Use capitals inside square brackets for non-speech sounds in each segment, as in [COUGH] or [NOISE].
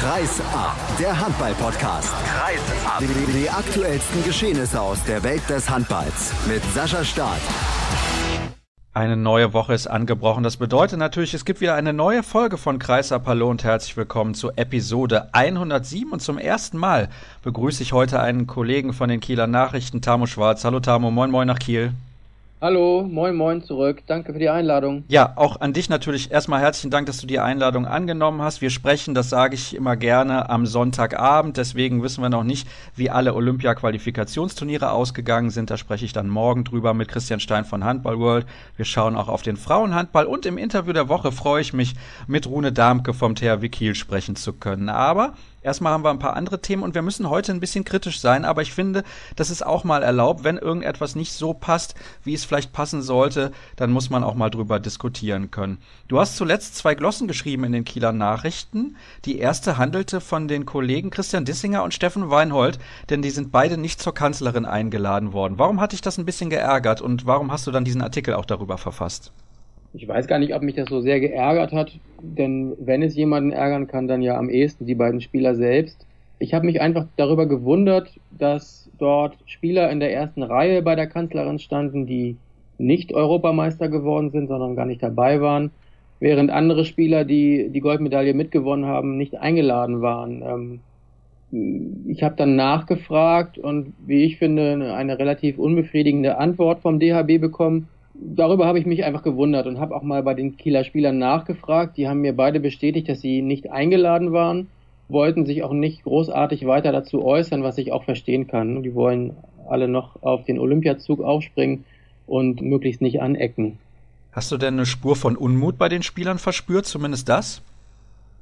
Kreis ab, der Handball-Podcast. Kreis ab. Die, die aktuellsten Geschehnisse aus der Welt des Handballs mit Sascha Staat. Eine neue Woche ist angebrochen. Das bedeutet natürlich, es gibt wieder eine neue Folge von Kreisab. Hallo und herzlich willkommen zu Episode 107. Und zum ersten Mal begrüße ich heute einen Kollegen von den Kieler Nachrichten, Tamo Schwarz. Hallo Tamo, moin moin nach Kiel. Hallo, moin moin zurück. Danke für die Einladung. Ja, auch an dich natürlich erstmal herzlichen Dank, dass du die Einladung angenommen hast. Wir sprechen, das sage ich immer gerne, am Sonntagabend. Deswegen wissen wir noch nicht, wie alle Olympia-Qualifikationsturniere ausgegangen sind. Da spreche ich dann morgen drüber mit Christian Stein von Handball World. Wir schauen auch auf den Frauenhandball und im Interview der Woche freue ich mich, mit Rune Darmke vom THW Kiel sprechen zu können. Aber Erstmal haben wir ein paar andere Themen und wir müssen heute ein bisschen kritisch sein, aber ich finde, das ist auch mal erlaubt. Wenn irgendetwas nicht so passt, wie es vielleicht passen sollte, dann muss man auch mal drüber diskutieren können. Du hast zuletzt zwei Glossen geschrieben in den Kieler Nachrichten. Die erste handelte von den Kollegen Christian Dissinger und Steffen Weinhold, denn die sind beide nicht zur Kanzlerin eingeladen worden. Warum hat dich das ein bisschen geärgert und warum hast du dann diesen Artikel auch darüber verfasst? Ich weiß gar nicht, ob mich das so sehr geärgert hat, denn wenn es jemanden ärgern kann, dann ja am ehesten die beiden Spieler selbst. Ich habe mich einfach darüber gewundert, dass dort Spieler in der ersten Reihe bei der Kanzlerin standen, die nicht Europameister geworden sind, sondern gar nicht dabei waren, während andere Spieler, die die Goldmedaille mitgewonnen haben, nicht eingeladen waren. Ähm, ich habe dann nachgefragt und wie ich finde, eine relativ unbefriedigende Antwort vom DHB bekommen darüber habe ich mich einfach gewundert und habe auch mal bei den Kieler Spielern nachgefragt. Die haben mir beide bestätigt, dass sie nicht eingeladen waren, wollten sich auch nicht großartig weiter dazu äußern, was ich auch verstehen kann. Die wollen alle noch auf den Olympiazug aufspringen und möglichst nicht anecken. Hast du denn eine Spur von Unmut bei den Spielern verspürt, zumindest das?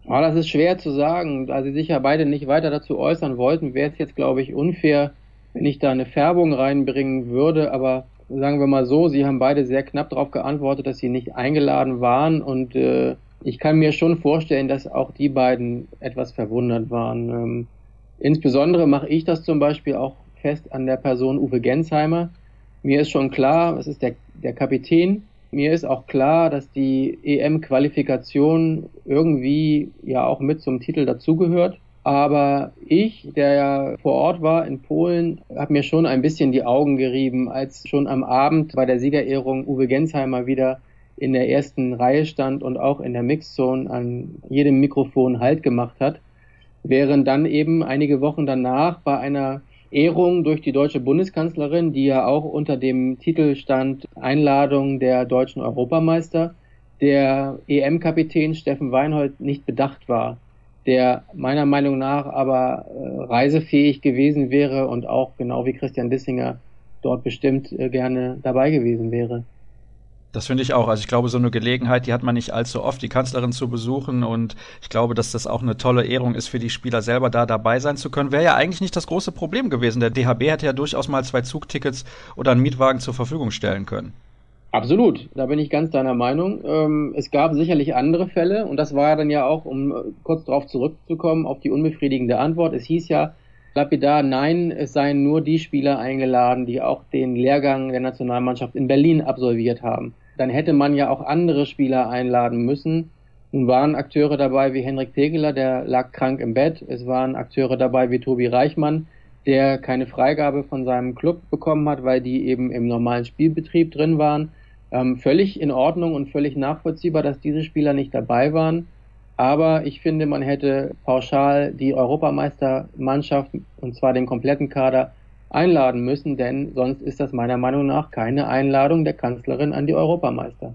Ja, das ist schwer zu sagen. Da sie sich ja beide nicht weiter dazu äußern wollten, wäre es jetzt, glaube ich, unfair, wenn ich da eine Färbung reinbringen würde, aber sagen wir mal so, sie haben beide sehr knapp darauf geantwortet, dass sie nicht eingeladen waren und äh, ich kann mir schon vorstellen, dass auch die beiden etwas verwundert waren. Ähm, insbesondere mache ich das zum Beispiel auch fest an der Person Uwe Gensheimer. Mir ist schon klar, es ist der, der Kapitän. Mir ist auch klar, dass die EM-Qualifikation irgendwie ja auch mit zum Titel dazugehört. Aber ich, der ja vor Ort war in Polen, habe mir schon ein bisschen die Augen gerieben, als schon am Abend bei der Siegerehrung Uwe Gensheimer wieder in der ersten Reihe stand und auch in der Mixzone an jedem Mikrofon Halt gemacht hat, während dann eben einige Wochen danach bei einer Ehrung durch die deutsche Bundeskanzlerin, die ja auch unter dem Titel stand Einladung der deutschen Europameister, der EM-Kapitän Steffen Weinhold nicht bedacht war der meiner Meinung nach aber äh, reisefähig gewesen wäre und auch genau wie Christian Dissinger dort bestimmt äh, gerne dabei gewesen wäre. Das finde ich auch. Also ich glaube, so eine Gelegenheit, die hat man nicht allzu oft, die Kanzlerin zu besuchen. Und ich glaube, dass das auch eine tolle Ehrung ist für die Spieler selber, da dabei sein zu können. Wäre ja eigentlich nicht das große Problem gewesen. Der DHB hätte ja durchaus mal zwei Zugtickets oder einen Mietwagen zur Verfügung stellen können. Absolut, da bin ich ganz deiner Meinung. Ähm, es gab sicherlich andere Fälle und das war dann ja auch, um äh, kurz darauf zurückzukommen, auf die unbefriedigende Antwort. Es hieß ja lapidar, nein, es seien nur die Spieler eingeladen, die auch den Lehrgang der Nationalmannschaft in Berlin absolviert haben. Dann hätte man ja auch andere Spieler einladen müssen. Nun waren Akteure dabei wie Henrik Tegeler, der lag krank im Bett. Es waren Akteure dabei wie Tobi Reichmann, der keine Freigabe von seinem Club bekommen hat, weil die eben im normalen Spielbetrieb drin waren. Ähm, völlig in Ordnung und völlig nachvollziehbar, dass diese Spieler nicht dabei waren. Aber ich finde, man hätte pauschal die Europameistermannschaft, und zwar den kompletten Kader, einladen müssen, denn sonst ist das meiner Meinung nach keine Einladung der Kanzlerin an die Europameister.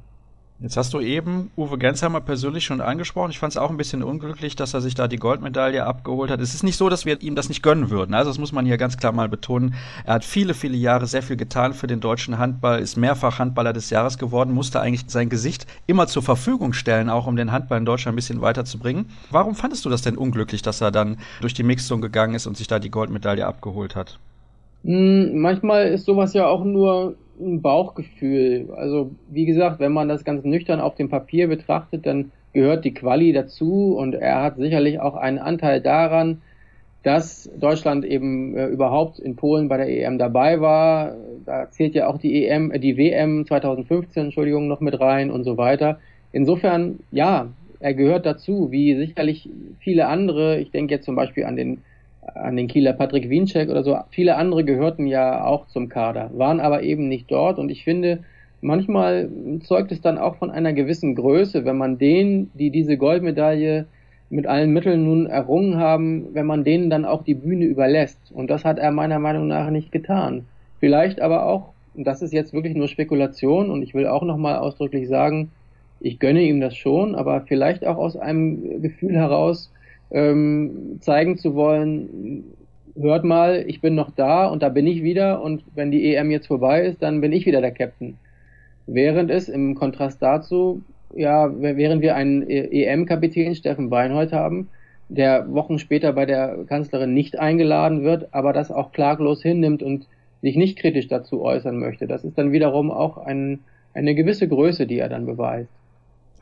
Jetzt hast du eben Uwe Gensheimer persönlich schon angesprochen. Ich fand es auch ein bisschen unglücklich, dass er sich da die Goldmedaille abgeholt hat. Es ist nicht so, dass wir ihm das nicht gönnen würden. Also das muss man hier ganz klar mal betonen. Er hat viele, viele Jahre sehr viel getan für den deutschen Handball, ist mehrfach Handballer des Jahres geworden, musste eigentlich sein Gesicht immer zur Verfügung stellen, auch um den Handball in Deutschland ein bisschen weiterzubringen. Warum fandest du das denn unglücklich, dass er dann durch die Mixzone gegangen ist und sich da die Goldmedaille abgeholt hat? Hm, manchmal ist sowas ja auch nur ein Bauchgefühl. Also wie gesagt, wenn man das ganz nüchtern auf dem Papier betrachtet, dann gehört die Quali dazu und er hat sicherlich auch einen Anteil daran, dass Deutschland eben äh, überhaupt in Polen bei der EM dabei war. Da zählt ja auch die EM, äh, die WM 2015, Entschuldigung, noch mit rein und so weiter. Insofern, ja, er gehört dazu, wie sicherlich viele andere, ich denke jetzt zum Beispiel an den, an den Kieler Patrick Wiencheck oder so, viele andere gehörten ja auch zum Kader, waren aber eben nicht dort und ich finde, manchmal zeugt es dann auch von einer gewissen Größe, wenn man denen, die diese Goldmedaille mit allen Mitteln nun errungen haben, wenn man denen dann auch die Bühne überlässt. Und das hat er meiner Meinung nach nicht getan. Vielleicht aber auch, und das ist jetzt wirklich nur Spekulation, und ich will auch nochmal ausdrücklich sagen, ich gönne ihm das schon, aber vielleicht auch aus einem Gefühl heraus ähm, zeigen zu wollen, hört mal, ich bin noch da und da bin ich wieder und wenn die EM jetzt vorbei ist, dann bin ich wieder der Captain. Während es im Kontrast dazu, ja, während wir einen EM-Kapitän Steffen Beinhold haben, der Wochen später bei der Kanzlerin nicht eingeladen wird, aber das auch klaglos hinnimmt und sich nicht kritisch dazu äußern möchte. Das ist dann wiederum auch ein, eine gewisse Größe, die er dann beweist.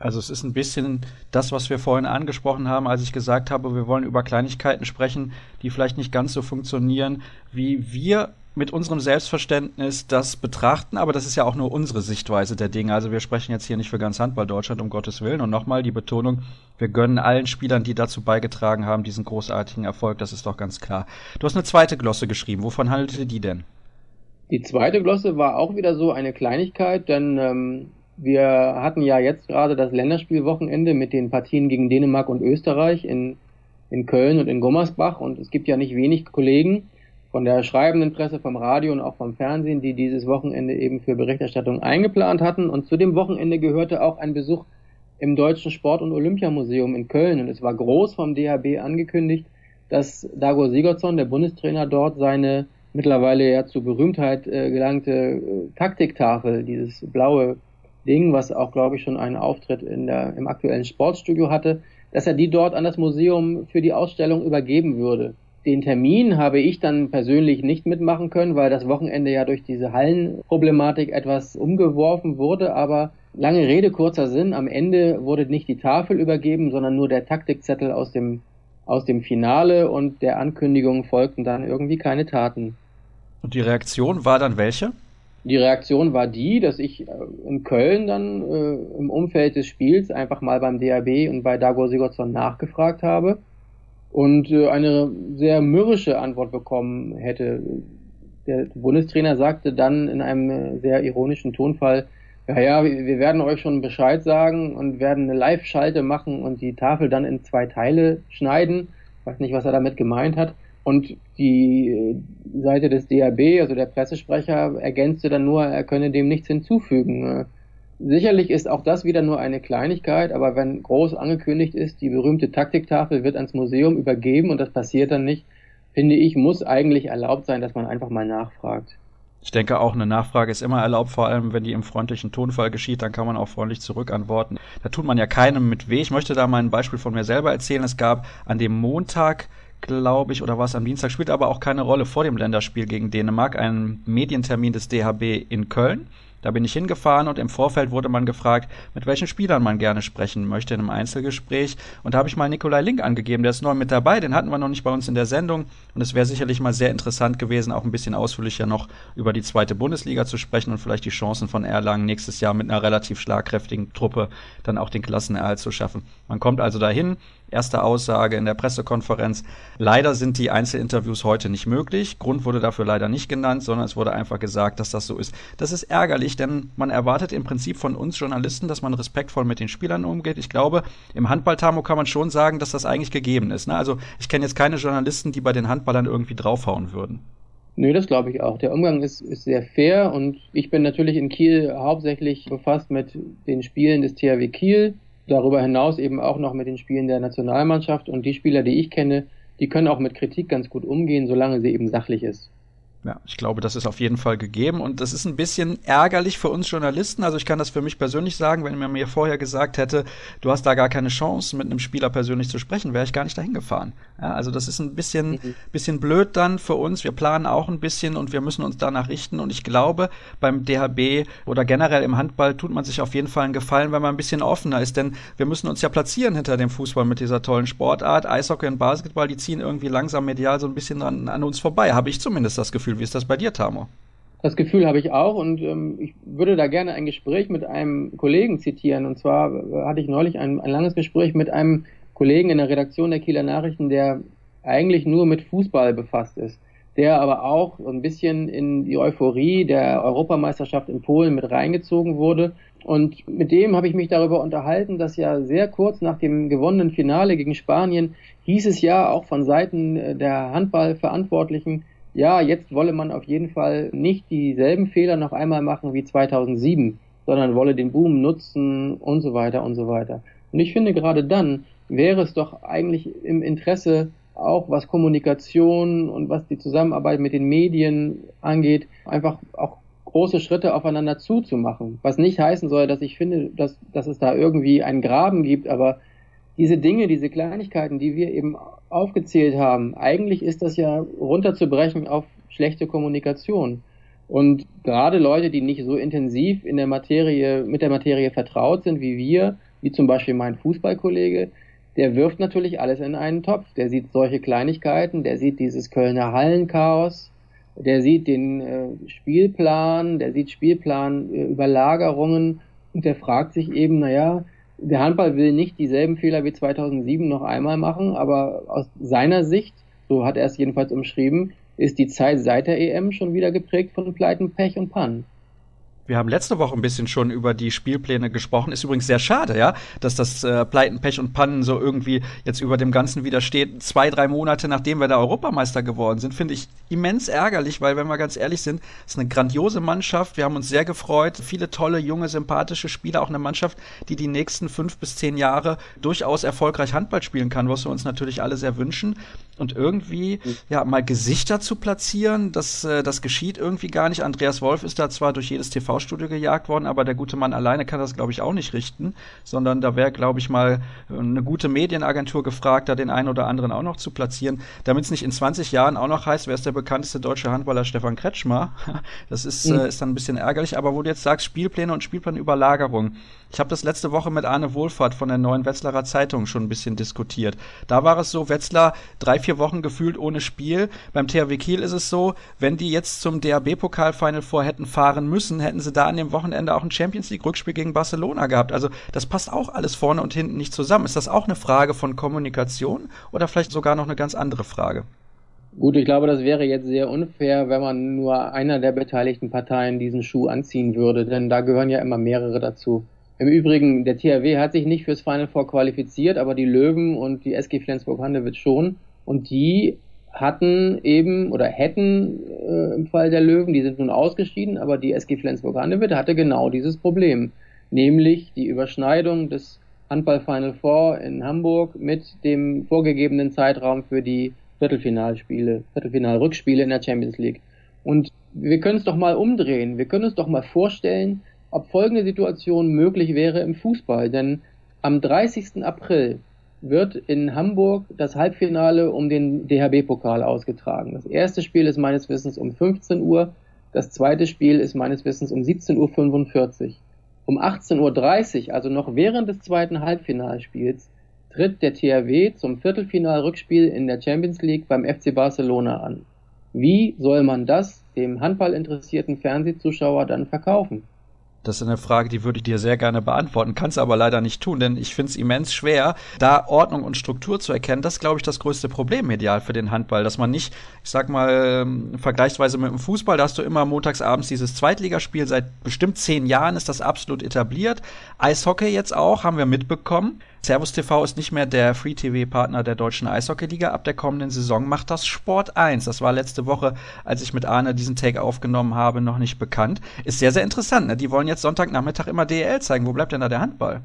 Also es ist ein bisschen das, was wir vorhin angesprochen haben, als ich gesagt habe, wir wollen über Kleinigkeiten sprechen, die vielleicht nicht ganz so funktionieren, wie wir mit unserem Selbstverständnis das betrachten, aber das ist ja auch nur unsere Sichtweise der Dinge. Also wir sprechen jetzt hier nicht für ganz Handball Deutschland, um Gottes Willen. Und nochmal die Betonung, wir gönnen allen Spielern, die dazu beigetragen haben, diesen großartigen Erfolg, das ist doch ganz klar. Du hast eine zweite Glosse geschrieben. Wovon handelte die denn? Die zweite Glosse war auch wieder so eine Kleinigkeit, denn ähm, wir hatten ja jetzt gerade das Länderspielwochenende mit den Partien gegen Dänemark und Österreich in, in Köln und in Gummersbach und es gibt ja nicht wenig Kollegen von der schreibenden Presse, vom Radio und auch vom Fernsehen, die dieses Wochenende eben für Berichterstattung eingeplant hatten. Und zu dem Wochenende gehörte auch ein Besuch im Deutschen Sport- und Olympiamuseum in Köln. Und es war groß vom DHB angekündigt, dass Dago Sigurdsson, der Bundestrainer dort, seine mittlerweile ja zu Berühmtheit äh, gelangte äh, Taktiktafel, dieses blaue Ding, was auch, glaube ich, schon einen Auftritt in der, im aktuellen Sportstudio hatte, dass er die dort an das Museum für die Ausstellung übergeben würde. Den Termin habe ich dann persönlich nicht mitmachen können, weil das Wochenende ja durch diese Hallenproblematik etwas umgeworfen wurde, aber lange Rede, kurzer Sinn, am Ende wurde nicht die Tafel übergeben, sondern nur der Taktikzettel aus dem, aus dem Finale und der Ankündigung folgten dann irgendwie keine Taten. Und die Reaktion war dann welche? Die Reaktion war die, dass ich äh, in Köln dann äh, im Umfeld des Spiels einfach mal beim DAB und bei Dago Sigurdsson nachgefragt habe und äh, eine sehr mürrische Antwort bekommen hätte. Der Bundestrainer sagte dann in einem äh, sehr ironischen Tonfall, ja, ja, wir werden euch schon Bescheid sagen und werden eine Live-Schalte machen und die Tafel dann in zwei Teile schneiden. Ich weiß nicht, was er damit gemeint hat. Und die äh, Seite des DAB, also der Pressesprecher, ergänzte dann nur, er könne dem nichts hinzufügen. Äh, sicherlich ist auch das wieder nur eine Kleinigkeit, aber wenn groß angekündigt ist, die berühmte Taktiktafel wird ans Museum übergeben und das passiert dann nicht, finde ich, muss eigentlich erlaubt sein, dass man einfach mal nachfragt. Ich denke auch, eine Nachfrage ist immer erlaubt, vor allem wenn die im freundlichen Tonfall geschieht, dann kann man auch freundlich zurückantworten. Da tut man ja keinem mit weh. Ich möchte da mal ein Beispiel von mir selber erzählen. Es gab an dem Montag glaube ich, oder war es am Dienstag, spielt aber auch keine Rolle vor dem Länderspiel gegen Dänemark, einen Medientermin des DHB in Köln. Da bin ich hingefahren und im Vorfeld wurde man gefragt, mit welchen Spielern man gerne sprechen möchte in einem Einzelgespräch. Und da habe ich mal Nikolai Link angegeben, der ist neu mit dabei, den hatten wir noch nicht bei uns in der Sendung. Und es wäre sicherlich mal sehr interessant gewesen, auch ein bisschen ausführlicher noch über die zweite Bundesliga zu sprechen und vielleicht die Chancen von Erlangen nächstes Jahr mit einer relativ schlagkräftigen Truppe dann auch den Klassenerhalt zu schaffen. Man kommt also dahin, Erste Aussage in der Pressekonferenz. Leider sind die Einzelinterviews heute nicht möglich. Grund wurde dafür leider nicht genannt, sondern es wurde einfach gesagt, dass das so ist. Das ist ärgerlich, denn man erwartet im Prinzip von uns Journalisten, dass man respektvoll mit den Spielern umgeht. Ich glaube, im Handballtamo kann man schon sagen, dass das eigentlich gegeben ist. Ne? Also ich kenne jetzt keine Journalisten, die bei den Handballern irgendwie draufhauen würden. Nö, das glaube ich auch. Der Umgang ist, ist sehr fair und ich bin natürlich in Kiel hauptsächlich befasst mit den Spielen des THW Kiel darüber hinaus eben auch noch mit den Spielen der Nationalmannschaft und die Spieler, die ich kenne, die können auch mit Kritik ganz gut umgehen, solange sie eben sachlich ist. Ja, ich glaube, das ist auf jeden Fall gegeben und das ist ein bisschen ärgerlich für uns Journalisten. Also ich kann das für mich persönlich sagen, wenn man mir vorher gesagt hätte, du hast da gar keine Chance, mit einem Spieler persönlich zu sprechen, wäre ich gar nicht dahin gefahren. Ja, also das ist ein bisschen, mhm. bisschen blöd dann für uns. Wir planen auch ein bisschen und wir müssen uns danach richten und ich glaube, beim DHB oder generell im Handball tut man sich auf jeden Fall einen Gefallen, wenn man ein bisschen offener ist, denn wir müssen uns ja platzieren hinter dem Fußball mit dieser tollen Sportart. Eishockey und Basketball, die ziehen irgendwie langsam medial so ein bisschen an, an uns vorbei, habe ich zumindest das Gefühl. Gefühl. Wie ist das bei dir, Tamo? Das Gefühl habe ich auch und ähm, ich würde da gerne ein Gespräch mit einem Kollegen zitieren. Und zwar äh, hatte ich neulich ein, ein langes Gespräch mit einem Kollegen in der Redaktion der Kieler Nachrichten, der eigentlich nur mit Fußball befasst ist, der aber auch ein bisschen in die Euphorie der Europameisterschaft in Polen mit reingezogen wurde. Und mit dem habe ich mich darüber unterhalten, dass ja sehr kurz nach dem gewonnenen Finale gegen Spanien hieß es ja auch von Seiten äh, der Handballverantwortlichen, ja, jetzt wolle man auf jeden Fall nicht dieselben Fehler noch einmal machen wie 2007, sondern wolle den Boom nutzen und so weiter und so weiter. Und ich finde, gerade dann wäre es doch eigentlich im Interesse, auch was Kommunikation und was die Zusammenarbeit mit den Medien angeht, einfach auch große Schritte aufeinander zuzumachen. Was nicht heißen soll, dass ich finde, dass, dass es da irgendwie einen Graben gibt, aber diese Dinge, diese Kleinigkeiten, die wir eben aufgezählt haben, eigentlich ist das ja runterzubrechen auf schlechte Kommunikation. Und gerade Leute, die nicht so intensiv in der Materie, mit der Materie vertraut sind wie wir, wie zum Beispiel mein Fußballkollege, der wirft natürlich alles in einen Topf. Der sieht solche Kleinigkeiten, der sieht dieses Kölner Hallenchaos, der sieht den äh, Spielplan, der sieht Spielplanüberlagerungen äh, und der fragt sich eben, naja, der Handball will nicht dieselben Fehler wie 2007 noch einmal machen, aber aus seiner Sicht, so hat er es jedenfalls umschrieben, ist die Zeit seit der EM schon wieder geprägt von Pleiten, Pech und Pannen. Wir haben letzte Woche ein bisschen schon über die Spielpläne gesprochen. Ist übrigens sehr schade, ja, dass das äh, Pleiten, Pech und Pannen so irgendwie jetzt über dem Ganzen wieder steht. Zwei, drei Monate nachdem wir da Europameister geworden sind, finde ich immens ärgerlich, weil, wenn wir ganz ehrlich sind, ist eine grandiose Mannschaft. Wir haben uns sehr gefreut. Viele tolle, junge, sympathische Spieler. Auch eine Mannschaft, die die nächsten fünf bis zehn Jahre durchaus erfolgreich Handball spielen kann, was wir uns natürlich alle sehr wünschen. Und irgendwie, ja, mal Gesichter zu platzieren, das, äh, das geschieht irgendwie gar nicht. Andreas Wolf ist da zwar durch jedes TV TV-Studio gejagt worden, aber der gute Mann alleine kann das, glaube ich, auch nicht richten, sondern da wäre, glaube ich, mal eine gute Medienagentur gefragt, da den einen oder anderen auch noch zu platzieren, damit es nicht in 20 Jahren auch noch heißt, wer ist der bekannteste deutsche Handballer Stefan Kretschmer. [LAUGHS] Das ist, mhm. äh, ist dann ein bisschen ärgerlich, aber wo du jetzt sagst, Spielpläne und Spielplanüberlagerung. Ich habe das letzte Woche mit Arne Wohlfahrt von der Neuen Wetzlarer Zeitung schon ein bisschen diskutiert. Da war es so, Wetzlar drei, vier Wochen gefühlt ohne Spiel. Beim THW Kiel ist es so, wenn die jetzt zum DAB-Pokal-Final vor hätten fahren müssen, hätten sie da an dem Wochenende auch ein Champions League-Rückspiel gegen Barcelona gehabt. Also das passt auch alles vorne und hinten nicht zusammen. Ist das auch eine Frage von Kommunikation oder vielleicht sogar noch eine ganz andere Frage? Gut, ich glaube, das wäre jetzt sehr unfair, wenn man nur einer der beteiligten Parteien diesen Schuh anziehen würde, denn da gehören ja immer mehrere dazu. Im Übrigen, der THW hat sich nicht fürs Final Four qualifiziert, aber die Löwen und die SG Flensburg-Handewitt schon. Und die hatten eben oder hätten äh, im Fall der Löwen, die sind nun ausgeschieden, aber die SG Flensburg-Handewitt hatte genau dieses Problem, nämlich die Überschneidung des Handball Final Four in Hamburg mit dem vorgegebenen Zeitraum für die Viertelfinalspiele, Viertelfinalrückspiele in der Champions League. Und wir können es doch mal umdrehen. Wir können uns doch mal vorstellen, ob folgende Situation möglich wäre im Fußball. Denn am 30. April wird in Hamburg das Halbfinale um den DHB-Pokal ausgetragen. Das erste Spiel ist meines Wissens um 15 Uhr, das zweite Spiel ist meines Wissens um 17.45 Uhr. Um 18.30 Uhr, also noch während des zweiten Halbfinalspiels, tritt der THW zum Viertelfinalrückspiel in der Champions League beim FC Barcelona an. Wie soll man das dem handballinteressierten Fernsehzuschauer dann verkaufen? Das ist eine Frage, die würde ich dir sehr gerne beantworten, kann es aber leider nicht tun, denn ich finde es immens schwer, da Ordnung und Struktur zu erkennen. Das ist, glaube ich, das größte Problem medial für den Handball, dass man nicht, ich sag mal, ähm, vergleichsweise mit dem Fußball, da hast du immer montagsabends dieses Zweitligaspiel, seit bestimmt zehn Jahren ist das absolut etabliert. Eishockey jetzt auch, haben wir mitbekommen. Servus TV ist nicht mehr der Free-TV-Partner der deutschen Eishockey-Liga. Ab der kommenden Saison macht das Sport 1. Das war letzte Woche, als ich mit Arne diesen Take aufgenommen habe, noch nicht bekannt. Ist sehr, sehr interessant. Ne? Die wollen jetzt Sonntagnachmittag immer DL zeigen. Wo bleibt denn da der Handball?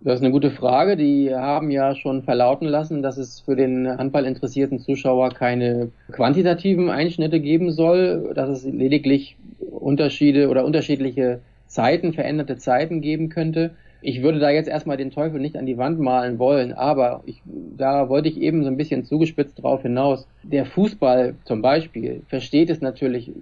Das ist eine gute Frage. Die haben ja schon verlauten lassen, dass es für den handballinteressierten Zuschauer keine quantitativen Einschnitte geben soll, dass es lediglich Unterschiede oder unterschiedliche Zeiten, veränderte Zeiten geben könnte ich würde da jetzt erstmal den Teufel nicht an die Wand malen wollen, aber ich, da wollte ich eben so ein bisschen zugespitzt drauf hinaus. Der Fußball zum Beispiel versteht es natürlich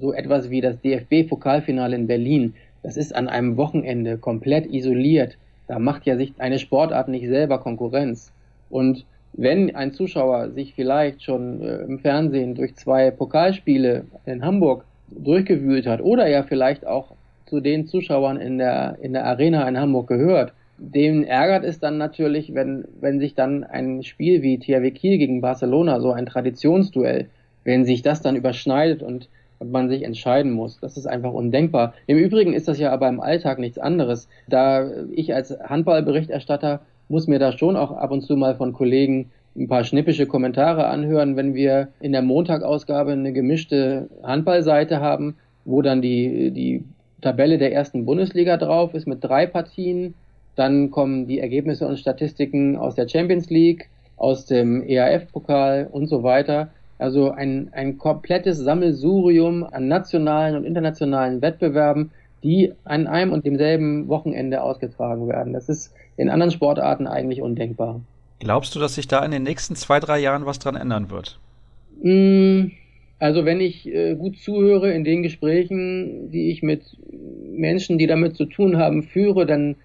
so etwas wie das DFB-Pokalfinale in Berlin. Das ist an einem Wochenende komplett isoliert. Da macht ja sich eine Sportart nicht selber Konkurrenz. Und wenn ein Zuschauer sich vielleicht schon äh, im Fernsehen durch zwei Pokalspiele in Hamburg durchgewühlt hat oder ja vielleicht auch zu den Zuschauern in der, in der Arena in Hamburg gehört, den ärgert es dann natürlich, wenn, wenn sich dann ein Spiel wie THW Kiel gegen Barcelona, so ein Traditionsduell, wenn sich das dann überschneidet und, und man sich entscheiden muss. Das ist einfach undenkbar. Im Übrigen ist das ja aber im Alltag nichts anderes. Da ich als Handballberichterstatter muss mir da schon auch ab und zu mal von Kollegen ein paar schnippische Kommentare anhören, wenn wir in der Montagausgabe eine gemischte Handballseite haben, wo dann die, die Tabelle der ersten Bundesliga drauf ist mit drei Partien. Dann kommen die Ergebnisse und Statistiken aus der Champions League, aus dem EAF-Pokal und so weiter. Also ein, ein komplettes Sammelsurium an nationalen und internationalen Wettbewerben, die an einem und demselben Wochenende ausgetragen werden. Das ist in anderen Sportarten eigentlich undenkbar. Glaubst du, dass sich da in den nächsten zwei, drei Jahren was dran ändern wird? Mm, also wenn ich äh, gut zuhöre in den Gesprächen, die ich mit Menschen, die damit zu tun haben, führe, dann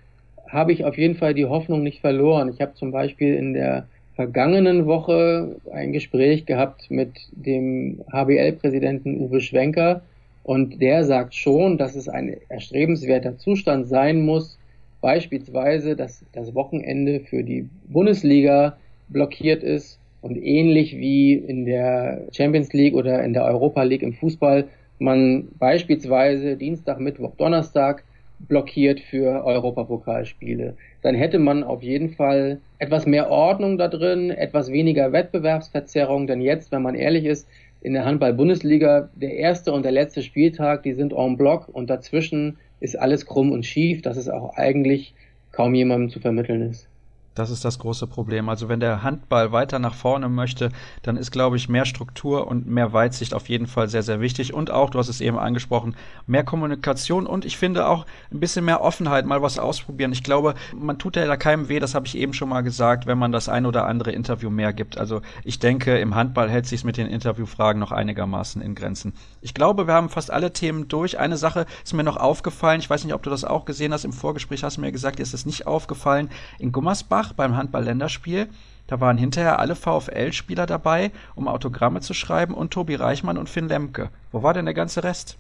habe ich auf jeden Fall die Hoffnung nicht verloren. Ich habe zum Beispiel in der vergangenen Woche ein Gespräch gehabt mit dem HBL-Präsidenten Uwe Schwenker und der sagt schon, dass es ein erstrebenswerter Zustand sein muss, beispielsweise, dass das Wochenende für die Bundesliga blockiert ist und ähnlich wie in der Champions League oder in der Europa League im Fußball man beispielsweise Dienstag, Mittwoch, Donnerstag blockiert für Europapokalspiele. Dann hätte man auf jeden Fall etwas mehr Ordnung da drin, etwas weniger Wettbewerbsverzerrung, denn jetzt, wenn man ehrlich ist, in der Handball-Bundesliga, der erste und der letzte Spieltag, die sind en bloc und dazwischen ist alles krumm und schief, dass es auch eigentlich kaum jemandem zu vermitteln ist. Das ist das große Problem. Also wenn der Handball weiter nach vorne möchte, dann ist, glaube ich, mehr Struktur und mehr Weitsicht auf jeden Fall sehr, sehr wichtig. Und auch, du hast es eben angesprochen, mehr Kommunikation und ich finde auch ein bisschen mehr Offenheit, mal was ausprobieren. Ich glaube, man tut ja da keinem weh, das habe ich eben schon mal gesagt, wenn man das ein oder andere Interview mehr gibt. Also ich denke, im Handball hält sich mit den Interviewfragen noch einigermaßen in Grenzen. Ich glaube, wir haben fast alle Themen durch. Eine Sache ist mir noch aufgefallen. Ich weiß nicht, ob du das auch gesehen hast. Im Vorgespräch hast du mir gesagt, dir ist es nicht aufgefallen. In Gummersbach Gladbach beim Handball-Länderspiel. Da waren hinterher alle VfL-Spieler dabei, um Autogramme zu schreiben und Tobi Reichmann und Finn Lemke. Wo war denn der ganze Rest?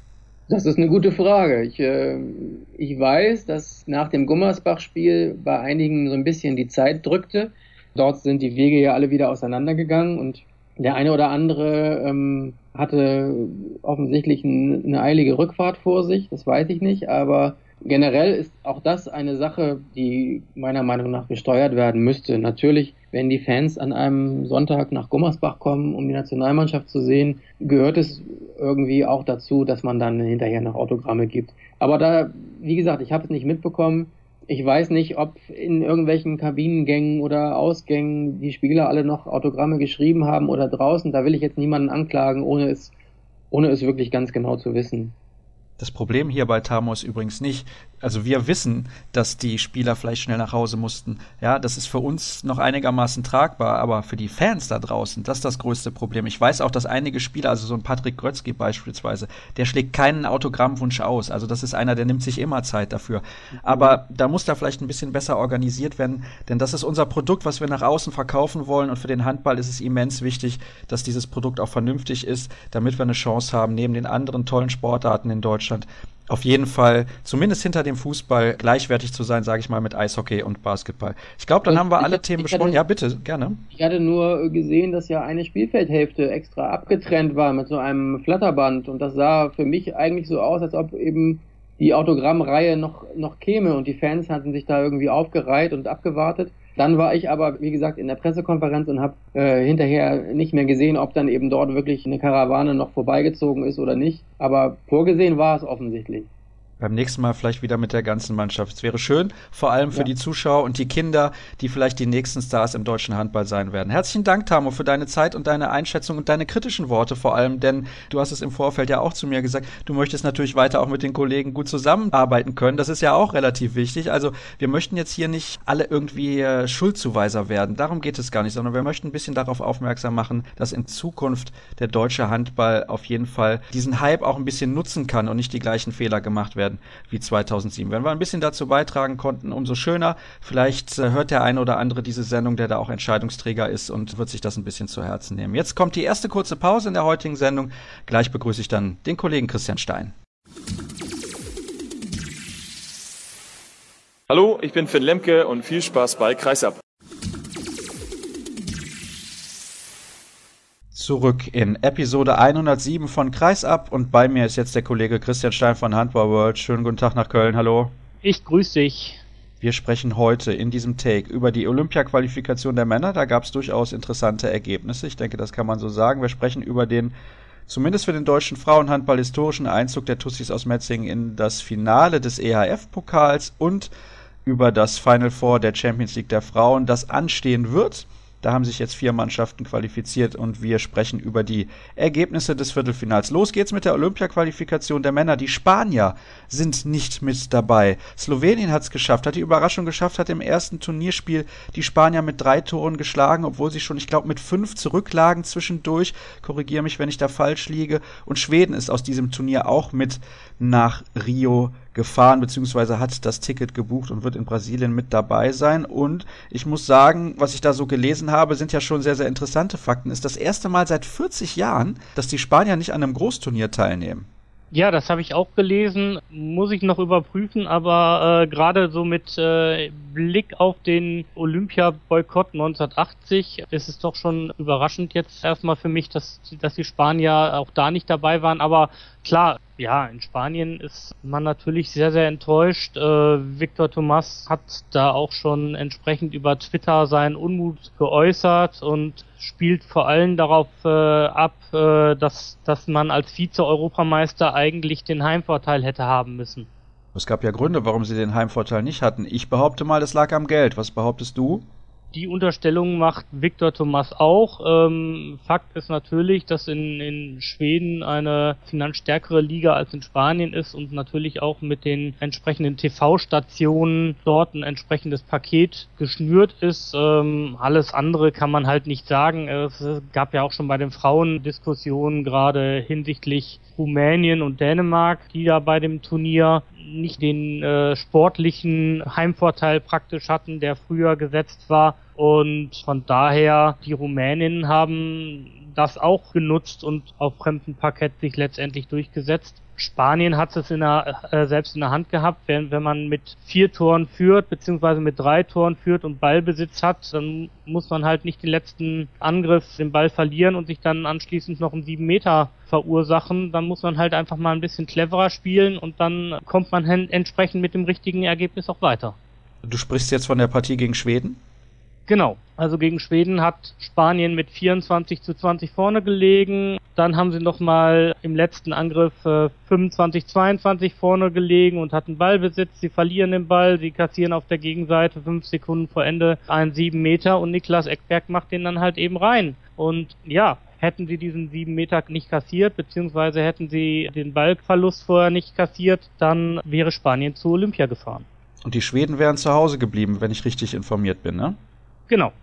Das ist eine gute Frage. Ich, äh, ich weiß, dass nach dem Gummersbach-Spiel bei einigen so ein bisschen die Zeit drückte. Dort sind die Wege ja alle wieder auseinandergegangen und der eine oder andere ähm, hatte offensichtlich ein, eine eilige Rückfahrt vor sich, das weiß ich nicht, aber Generell ist auch das eine Sache, die meiner Meinung nach gesteuert werden müsste. Natürlich, wenn die Fans an einem Sonntag nach Gummersbach kommen, um die Nationalmannschaft zu sehen, gehört es irgendwie auch dazu, dass man dann hinterher noch Autogramme gibt. Aber da, wie gesagt, ich habe es nicht mitbekommen. Ich weiß nicht, ob in irgendwelchen Kabinengängen oder Ausgängen die Spieler alle noch Autogramme geschrieben haben oder draußen. Da will ich jetzt niemanden anklagen, ohne es, ohne es wirklich ganz genau zu wissen. Das Problem hier bei Tamo ist übrigens nicht, also wir wissen, dass die Spieler vielleicht schnell nach Hause mussten. Ja, das ist für uns noch einigermaßen tragbar, aber für die Fans da draußen, das ist das größte Problem. Ich weiß auch, dass einige Spieler, also so ein Patrick Grötzky beispielsweise, der schlägt keinen Autogrammwunsch aus. Also das ist einer, der nimmt sich immer Zeit dafür. Aber da muss da vielleicht ein bisschen besser organisiert werden, denn das ist unser Produkt, was wir nach außen verkaufen wollen und für den Handball ist es immens wichtig, dass dieses Produkt auch vernünftig ist, damit wir eine Chance haben, neben den anderen tollen Sportarten in Deutschland auf jeden Fall zumindest hinter dem Fußball gleichwertig zu sein, sage ich mal, mit Eishockey und Basketball. Ich glaube, dann und haben wir alle Themen besprochen. ja, bitte, gerne. Ich hatte nur gesehen, dass ja eine Spielfeldhälfte extra abgetrennt war mit so einem Flatterband und das sah für mich eigentlich so aus, als ob eben die Autogrammreihe noch, noch käme und die Fans hatten sich da irgendwie aufgereiht und abgewartet. Dann war ich aber, wie gesagt, in der Pressekonferenz und habe äh, hinterher nicht mehr gesehen, ob dann eben dort wirklich eine Karawane noch vorbeigezogen ist oder nicht. Aber vorgesehen war es offensichtlich beim nächsten Mal vielleicht wieder mit der ganzen Mannschaft. Es wäre schön, vor allem für ja. die Zuschauer und die Kinder, die vielleicht die nächsten Stars im deutschen Handball sein werden. Herzlichen Dank, Tamo, für deine Zeit und deine Einschätzung und deine kritischen Worte vor allem, denn du hast es im Vorfeld ja auch zu mir gesagt, du möchtest natürlich weiter auch mit den Kollegen gut zusammenarbeiten können. Das ist ja auch relativ wichtig. Also wir möchten jetzt hier nicht alle irgendwie äh, Schuldzuweiser werden. Darum geht es gar nicht, sondern wir möchten ein bisschen darauf aufmerksam machen, dass in Zukunft der deutsche Handball auf jeden Fall diesen Hype auch ein bisschen nutzen kann und nicht die gleichen Fehler gemacht werden werden wie 2007. Wenn wir ein bisschen dazu beitragen konnten, umso schöner. Vielleicht äh, hört der eine oder andere diese Sendung, der da auch Entscheidungsträger ist und wird sich das ein bisschen zu Herzen nehmen. Jetzt kommt die erste kurze Pause in der heutigen Sendung. Gleich begrüße ich dann den Kollegen Christian Stein. Hallo, ich bin Finn Lemke und viel Spaß bei Kreisab. Zurück in Episode 107 von Kreisab und bei mir ist jetzt der Kollege Christian Stein von Handball World. Schönen guten Tag nach Köln, hallo. Ich grüße dich. Wir sprechen heute in diesem Take über die Olympia-Qualifikation der Männer. Da gab es durchaus interessante Ergebnisse. Ich denke, das kann man so sagen. Wir sprechen über den zumindest für den deutschen Frauenhandball historischen Einzug der Tussis aus Metzing in das Finale des EHF-Pokals und über das Final Four der Champions League der Frauen, das anstehen wird. Da haben sich jetzt vier Mannschaften qualifiziert und wir sprechen über die Ergebnisse des Viertelfinals. Los geht's mit der Olympia-Qualifikation der Männer. Die Spanier sind nicht mit dabei. Slowenien hat es geschafft, hat die Überraschung geschafft, hat im ersten Turnierspiel die Spanier mit drei Toren geschlagen, obwohl sie schon, ich glaube, mit fünf zurücklagen zwischendurch. Korrigiere mich, wenn ich da falsch liege. Und Schweden ist aus diesem Turnier auch mit nach Rio gefahren, beziehungsweise hat das Ticket gebucht und wird in Brasilien mit dabei sein. Und ich muss sagen, was ich da so gelesen habe, sind ja schon sehr, sehr interessante Fakten. Ist das erste Mal seit 40 Jahren, dass die Spanier nicht an einem Großturnier teilnehmen. Ja, das habe ich auch gelesen, muss ich noch überprüfen, aber äh, gerade so mit äh, Blick auf den Olympia-Boykott 1980 ist es doch schon überraschend jetzt erstmal für mich, dass, dass die Spanier auch da nicht dabei waren. Aber klar, ja, in Spanien ist man natürlich sehr, sehr enttäuscht. Äh, Victor Thomas hat da auch schon entsprechend über Twitter seinen Unmut geäußert und spielt vor allem darauf äh, ab, äh, dass, dass man als Vize-Europameister eigentlich den Heimvorteil hätte haben müssen. Es gab ja Gründe, warum sie den Heimvorteil nicht hatten. Ich behaupte mal, es lag am Geld. Was behauptest du? Die Unterstellung macht Victor Thomas auch. Ähm, Fakt ist natürlich, dass in, in Schweden eine finanzstärkere Liga als in Spanien ist und natürlich auch mit den entsprechenden TV-Stationen dort ein entsprechendes Paket geschnürt ist. Ähm, alles andere kann man halt nicht sagen. Es gab ja auch schon bei den Frauen Diskussionen gerade hinsichtlich Rumänien und Dänemark, die da bei dem Turnier nicht den äh, sportlichen Heimvorteil praktisch hatten, der früher gesetzt war. Und von daher, die Rumäninnen haben das auch genutzt und auf fremdem Parkett sich letztendlich durchgesetzt. Spanien hat es in der, äh, selbst in der Hand gehabt, wenn, wenn man mit vier Toren führt, beziehungsweise mit drei Toren führt und Ballbesitz hat, dann muss man halt nicht den letzten Angriff, den Ball verlieren und sich dann anschließend noch einen sieben Meter verursachen. Dann muss man halt einfach mal ein bisschen cleverer spielen und dann kommt man entsprechend mit dem richtigen Ergebnis auch weiter. Du sprichst jetzt von der Partie gegen Schweden? Genau. Also gegen Schweden hat Spanien mit 24 zu 20 vorne gelegen. Dann haben sie nochmal im letzten Angriff äh, 25 22 vorne gelegen und hatten Ballbesitz. Sie verlieren den Ball, sie kassieren auf der Gegenseite fünf Sekunden vor Ende einen sieben Meter und Niklas Eckberg macht den dann halt eben rein. Und ja, hätten sie diesen sieben Meter nicht kassiert, beziehungsweise hätten sie den Ballverlust vorher nicht kassiert, dann wäre Spanien zu Olympia gefahren. Und die Schweden wären zu Hause geblieben, wenn ich richtig informiert bin, ne? Genau.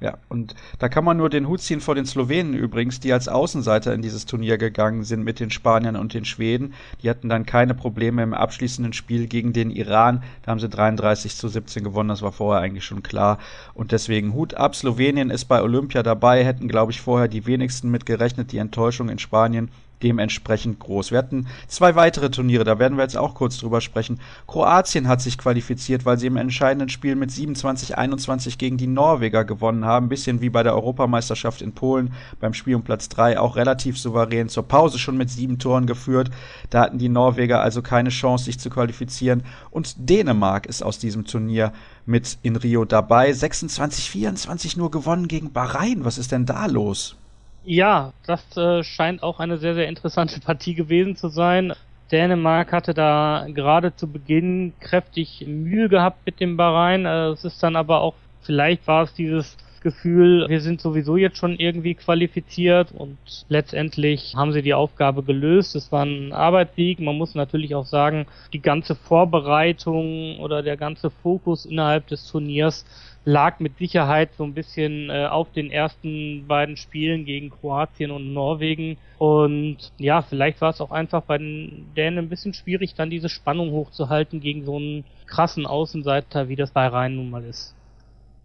Ja, und da kann man nur den Hut ziehen vor den Slowenen übrigens, die als Außenseiter in dieses Turnier gegangen sind mit den Spaniern und den Schweden. Die hatten dann keine Probleme im abschließenden Spiel gegen den Iran. Da haben sie 33 zu 17 gewonnen, das war vorher eigentlich schon klar. Und deswegen Hut ab, Slowenien ist bei Olympia dabei, hätten, glaube ich, vorher die wenigsten mit gerechnet. Die Enttäuschung in Spanien dementsprechend groß. Wir hatten zwei weitere Turniere, da werden wir jetzt auch kurz drüber sprechen. Kroatien hat sich qualifiziert, weil sie im entscheidenden Spiel mit 27-21 gegen die Norweger gewonnen haben. bisschen wie bei der Europameisterschaft in Polen beim Spiel um Platz 3 auch relativ souverän zur Pause schon mit sieben Toren geführt. Da hatten die Norweger also keine Chance, sich zu qualifizieren. Und Dänemark ist aus diesem Turnier mit in Rio dabei. 26-24 nur gewonnen gegen Bahrain. Was ist denn da los? Ja, das äh, scheint auch eine sehr, sehr interessante [LAUGHS] Partie gewesen zu sein. Dänemark hatte da gerade zu Beginn kräftig Mühe gehabt mit dem Bahrain. Äh, es ist dann aber auch, vielleicht war es dieses Gefühl, wir sind sowieso jetzt schon irgendwie qualifiziert und letztendlich haben sie die Aufgabe gelöst. Es war ein Arbeitssieg. Man muss natürlich auch sagen, die ganze Vorbereitung oder der ganze Fokus innerhalb des Turniers lag mit Sicherheit so ein bisschen äh, auf den ersten beiden Spielen gegen Kroatien und Norwegen. Und ja, vielleicht war es auch einfach bei den Dänen ein bisschen schwierig, dann diese Spannung hochzuhalten gegen so einen krassen Außenseiter, wie das bei Rhein nun mal ist.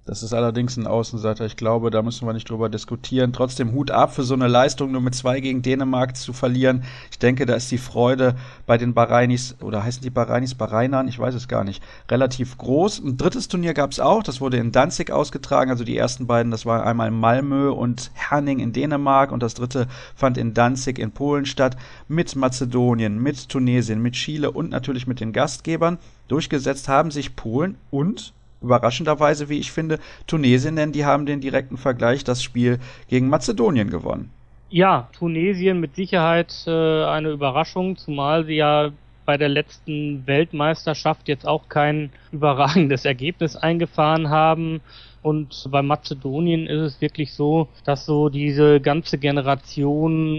Das ist allerdings ein Außenseiter. Ich glaube, da müssen wir nicht drüber diskutieren. Trotzdem Hut ab für so eine Leistung, nur mit zwei gegen Dänemark zu verlieren. Ich denke, da ist die Freude bei den Bahrainis, oder heißen die Bahrainis Bahrainern? Ich weiß es gar nicht. Relativ groß. Ein drittes Turnier gab es auch. Das wurde in Danzig ausgetragen. Also die ersten beiden, das war einmal Malmö und Herning in Dänemark. Und das dritte fand in Danzig in Polen statt. Mit Mazedonien, mit Tunesien, mit Chile und natürlich mit den Gastgebern. Durchgesetzt haben sich Polen und überraschenderweise, wie ich finde, Tunesien, denn die haben den direkten Vergleich, das Spiel gegen Mazedonien gewonnen. Ja, Tunesien mit Sicherheit äh, eine Überraschung, zumal sie ja bei der letzten Weltmeisterschaft jetzt auch kein überragendes Ergebnis eingefahren haben. Und bei Mazedonien ist es wirklich so, dass so diese ganze Generation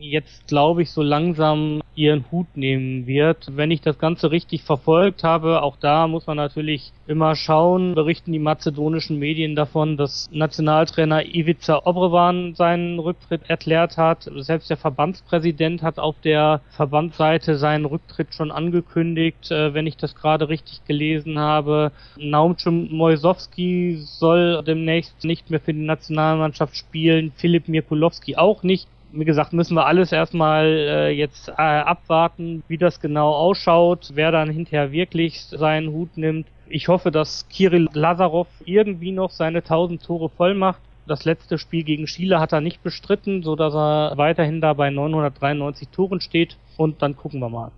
jetzt, glaube ich, so langsam ihren Hut nehmen wird. Wenn ich das Ganze richtig verfolgt habe, auch da muss man natürlich immer schauen, berichten die mazedonischen Medien davon, dass Nationaltrainer Ivica Obrevan seinen Rücktritt erklärt hat. Selbst der Verbandspräsident hat auf der Verbandsseite seinen Rücktritt schon angekündigt, äh, wenn ich das gerade richtig gelesen habe. Naumcim Mojsowski soll demnächst nicht mehr für die Nationalmannschaft spielen, Philipp Mirkulowski auch nicht wie gesagt, müssen wir alles erstmal äh, jetzt äh, abwarten, wie das genau ausschaut, wer dann hinterher wirklich seinen Hut nimmt. Ich hoffe, dass Kirill Lazarov irgendwie noch seine 1000 Tore voll macht. Das letzte Spiel gegen Chile hat er nicht bestritten, so dass er weiterhin da bei 993 Toren steht. Und dann gucken wir mal.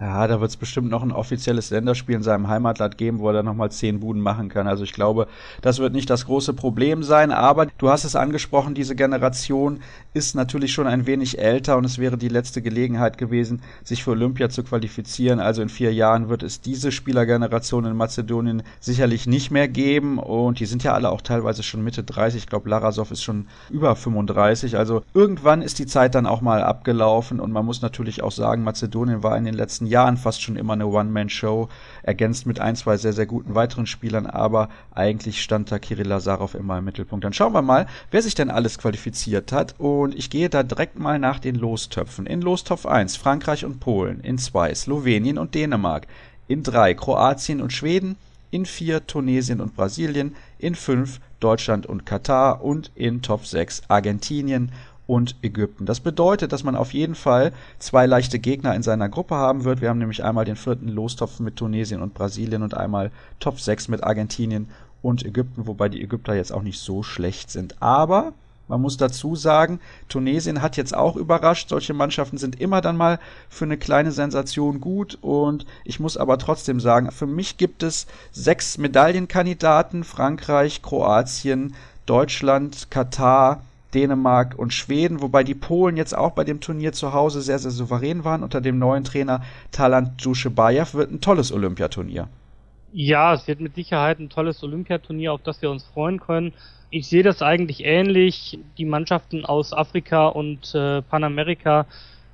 Ja, da wird es bestimmt noch ein offizielles Länderspiel in seinem Heimatland geben, wo er dann nochmal zehn Buden machen kann. Also ich glaube, das wird nicht das große Problem sein. Aber du hast es angesprochen, diese Generation ist natürlich schon ein wenig älter und es wäre die letzte Gelegenheit gewesen, sich für Olympia zu qualifizieren. Also in vier Jahren wird es diese Spielergeneration in Mazedonien sicherlich nicht mehr geben. Und die sind ja alle auch teilweise schon Mitte 30. Ich glaube, Larasov ist schon über 35. Also irgendwann ist die Zeit dann auch mal abgelaufen. Und man muss natürlich auch sagen, Mazedonien war in den letzten Jahren fast schon immer eine One-Man-Show, ergänzt mit ein, zwei sehr, sehr guten weiteren Spielern, aber eigentlich stand da Kirill Lazarov immer im Mittelpunkt. Dann schauen wir mal, wer sich denn alles qualifiziert hat. Und ich gehe da direkt mal nach den Lostöpfen. In Lostopf 1 Frankreich und Polen, in 2 Slowenien und Dänemark, in 3 Kroatien und Schweden, in 4 Tunesien und Brasilien, in 5 Deutschland und Katar. Und in Top 6 Argentinien und Ägypten. Das bedeutet, dass man auf jeden Fall zwei leichte Gegner in seiner Gruppe haben wird. Wir haben nämlich einmal den vierten Lostopf mit Tunesien und Brasilien und einmal Top 6 mit Argentinien und Ägypten, wobei die Ägypter jetzt auch nicht so schlecht sind. Aber man muss dazu sagen, Tunesien hat jetzt auch überrascht. Solche Mannschaften sind immer dann mal für eine kleine Sensation gut. Und ich muss aber trotzdem sagen, für mich gibt es sechs Medaillenkandidaten. Frankreich, Kroatien, Deutschland, Katar, Dänemark und Schweden, wobei die Polen jetzt auch bei dem Turnier zu Hause sehr, sehr souverän waren. Unter dem neuen Trainer Talant Dushebayev wird ein tolles Olympiaturnier. Ja, es wird mit Sicherheit ein tolles Olympiaturnier, auf das wir uns freuen können. Ich sehe das eigentlich ähnlich. Die Mannschaften aus Afrika und äh, Panamerika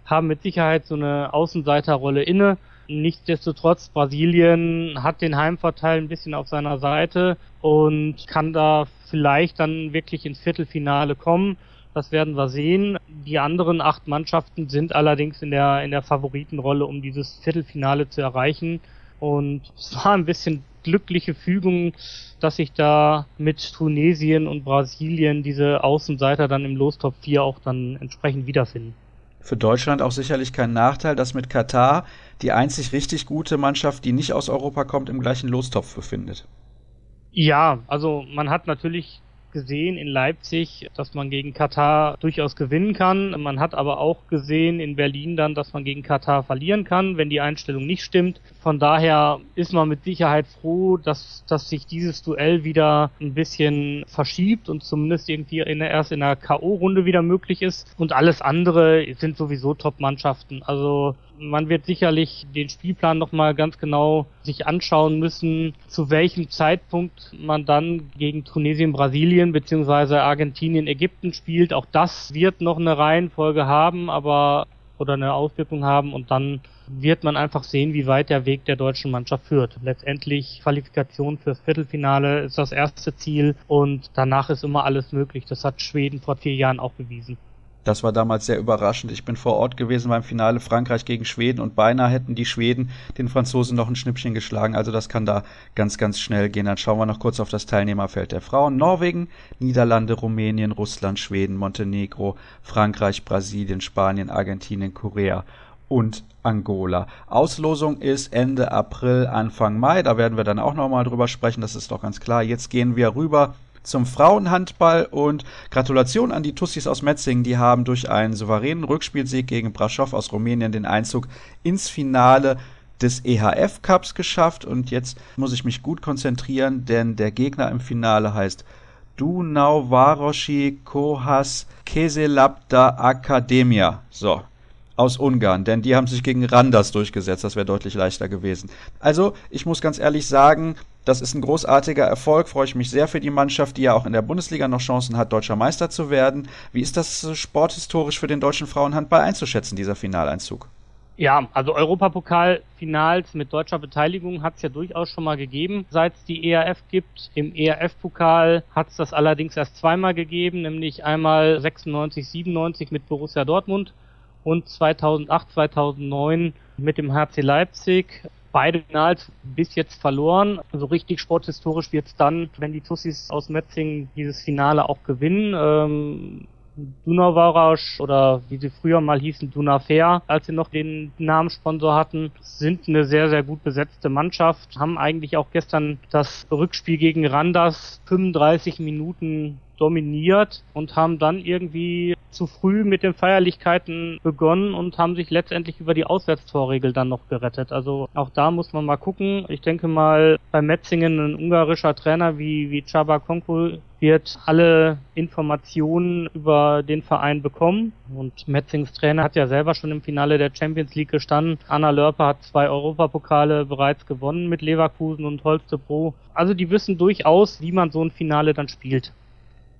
haben mit Sicherheit so eine Außenseiterrolle inne. Nichtsdestotrotz, Brasilien hat den Heimvorteil ein bisschen auf seiner Seite und kann da vielleicht dann wirklich ins Viertelfinale kommen. Das werden wir sehen. Die anderen acht Mannschaften sind allerdings in der, in der Favoritenrolle, um dieses Viertelfinale zu erreichen. Und es war ein bisschen glückliche Fügung, dass sich da mit Tunesien und Brasilien diese Außenseiter dann im Lostop 4 auch dann entsprechend wiederfinden für Deutschland auch sicherlich kein Nachteil, dass mit Katar die einzig richtig gute Mannschaft, die nicht aus Europa kommt, im gleichen Lostopf befindet. Ja, also man hat natürlich gesehen in Leipzig, dass man gegen Katar durchaus gewinnen kann. Man hat aber auch gesehen in Berlin dann, dass man gegen Katar verlieren kann, wenn die Einstellung nicht stimmt. Von daher ist man mit Sicherheit froh, dass, dass sich dieses Duell wieder ein bisschen verschiebt und zumindest irgendwie in der, erst in der K.O.-Runde wieder möglich ist. Und alles andere sind sowieso Top-Mannschaften. Also man wird sicherlich den Spielplan nochmal ganz genau sich anschauen müssen, zu welchem Zeitpunkt man dann gegen Tunesien, Brasilien beziehungsweise Argentinien, Ägypten spielt. Auch das wird noch eine Reihenfolge haben, aber oder eine Auswirkung haben und dann wird man einfach sehen, wie weit der Weg der deutschen Mannschaft führt. Letztendlich Qualifikation fürs Viertelfinale ist das erste Ziel und danach ist immer alles möglich. Das hat Schweden vor vier Jahren auch bewiesen. Das war damals sehr überraschend. Ich bin vor Ort gewesen beim Finale Frankreich gegen Schweden und beinahe hätten die Schweden den Franzosen noch ein Schnippchen geschlagen. Also das kann da ganz, ganz schnell gehen. Dann schauen wir noch kurz auf das Teilnehmerfeld der Frauen. Norwegen, Niederlande, Rumänien, Russland, Schweden, Montenegro, Frankreich, Brasilien, Spanien, Argentinien, Korea und Angola. Auslosung ist Ende April, Anfang Mai. Da werden wir dann auch nochmal drüber sprechen. Das ist doch ganz klar. Jetzt gehen wir rüber zum Frauenhandball und Gratulation an die Tussis aus Metzingen. Die haben durch einen souveränen Rückspielsieg gegen Braschow aus Rumänien den Einzug ins Finale des EHF Cups geschafft und jetzt muss ich mich gut konzentrieren, denn der Gegner im Finale heißt Dunau Varoshi Kohas Keselabda Akademia. So, aus Ungarn, denn die haben sich gegen Randers durchgesetzt, das wäre deutlich leichter gewesen. Also, ich muss ganz ehrlich sagen, das ist ein großartiger Erfolg, freue ich mich sehr für die Mannschaft, die ja auch in der Bundesliga noch Chancen hat, deutscher Meister zu werden. Wie ist das sporthistorisch für den deutschen Frauenhandball einzuschätzen, dieser Finaleinzug? Ja, also Europapokalfinals mit deutscher Beteiligung hat es ja durchaus schon mal gegeben, seit es die ERF gibt. Im ERF-Pokal hat es das allerdings erst zweimal gegeben, nämlich einmal 96, 97 mit Borussia Dortmund und 2008, 2009 mit dem HC Leipzig. Beide Finals bis jetzt verloren. Also richtig sporthistorisch wird es dann, wenn die Tussis aus Metzingen dieses Finale auch gewinnen. Ähm, Dunavarasch oder wie sie früher mal hießen, Dunafair, als sie noch den Namenssponsor hatten, sind eine sehr, sehr gut besetzte Mannschaft, haben eigentlich auch gestern das Rückspiel gegen Randers 35 Minuten dominiert und haben dann irgendwie zu früh mit den Feierlichkeiten begonnen und haben sich letztendlich über die Auswärtstorregel dann noch gerettet. Also auch da muss man mal gucken. Ich denke mal, bei Metzingen ein ungarischer Trainer wie, wie Csaba Konku wird alle Informationen über den Verein bekommen. Und Metzings Trainer hat ja selber schon im Finale der Champions League gestanden. Anna Lörper hat zwei Europapokale bereits gewonnen mit Leverkusen und Holstebro. Also die wissen durchaus, wie man so ein Finale dann spielt.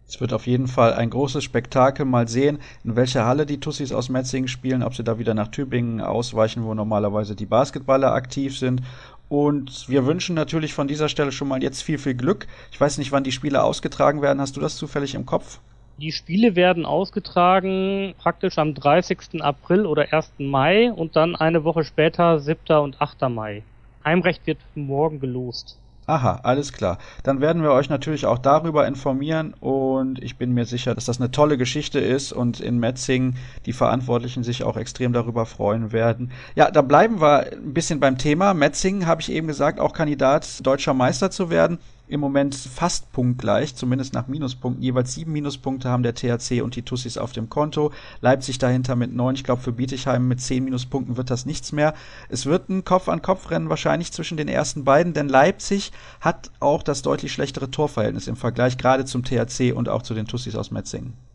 Es wird auf jeden Fall ein großes Spektakel. Mal sehen, in welcher Halle die Tussis aus Metzingen spielen, ob sie da wieder nach Tübingen ausweichen, wo normalerweise die Basketballer aktiv sind. Und wir wünschen natürlich von dieser Stelle schon mal jetzt viel, viel Glück. Ich weiß nicht, wann die Spiele ausgetragen werden. Hast du das zufällig im Kopf? Die Spiele werden ausgetragen praktisch am 30. April oder 1. Mai und dann eine Woche später 7. und 8. Mai. Heimrecht wird morgen gelost. Aha, alles klar. Dann werden wir euch natürlich auch darüber informieren und ich bin mir sicher, dass das eine tolle Geschichte ist und in Metzing die Verantwortlichen sich auch extrem darüber freuen werden. Ja, da bleiben wir ein bisschen beim Thema. Metzing, habe ich eben gesagt, auch Kandidat deutscher Meister zu werden im Moment fast punktgleich, zumindest nach Minuspunkten. Jeweils sieben Minuspunkte haben der THC und die Tussis auf dem Konto. Leipzig dahinter mit neun. Ich glaube, für Bietigheim mit zehn Minuspunkten wird das nichts mehr. Es wird ein Kopf-an-Kopf-Rennen wahrscheinlich zwischen den ersten beiden, denn Leipzig hat auch das deutlich schlechtere Torverhältnis im Vergleich gerade zum THC und auch zu den Tussis aus Metzingen.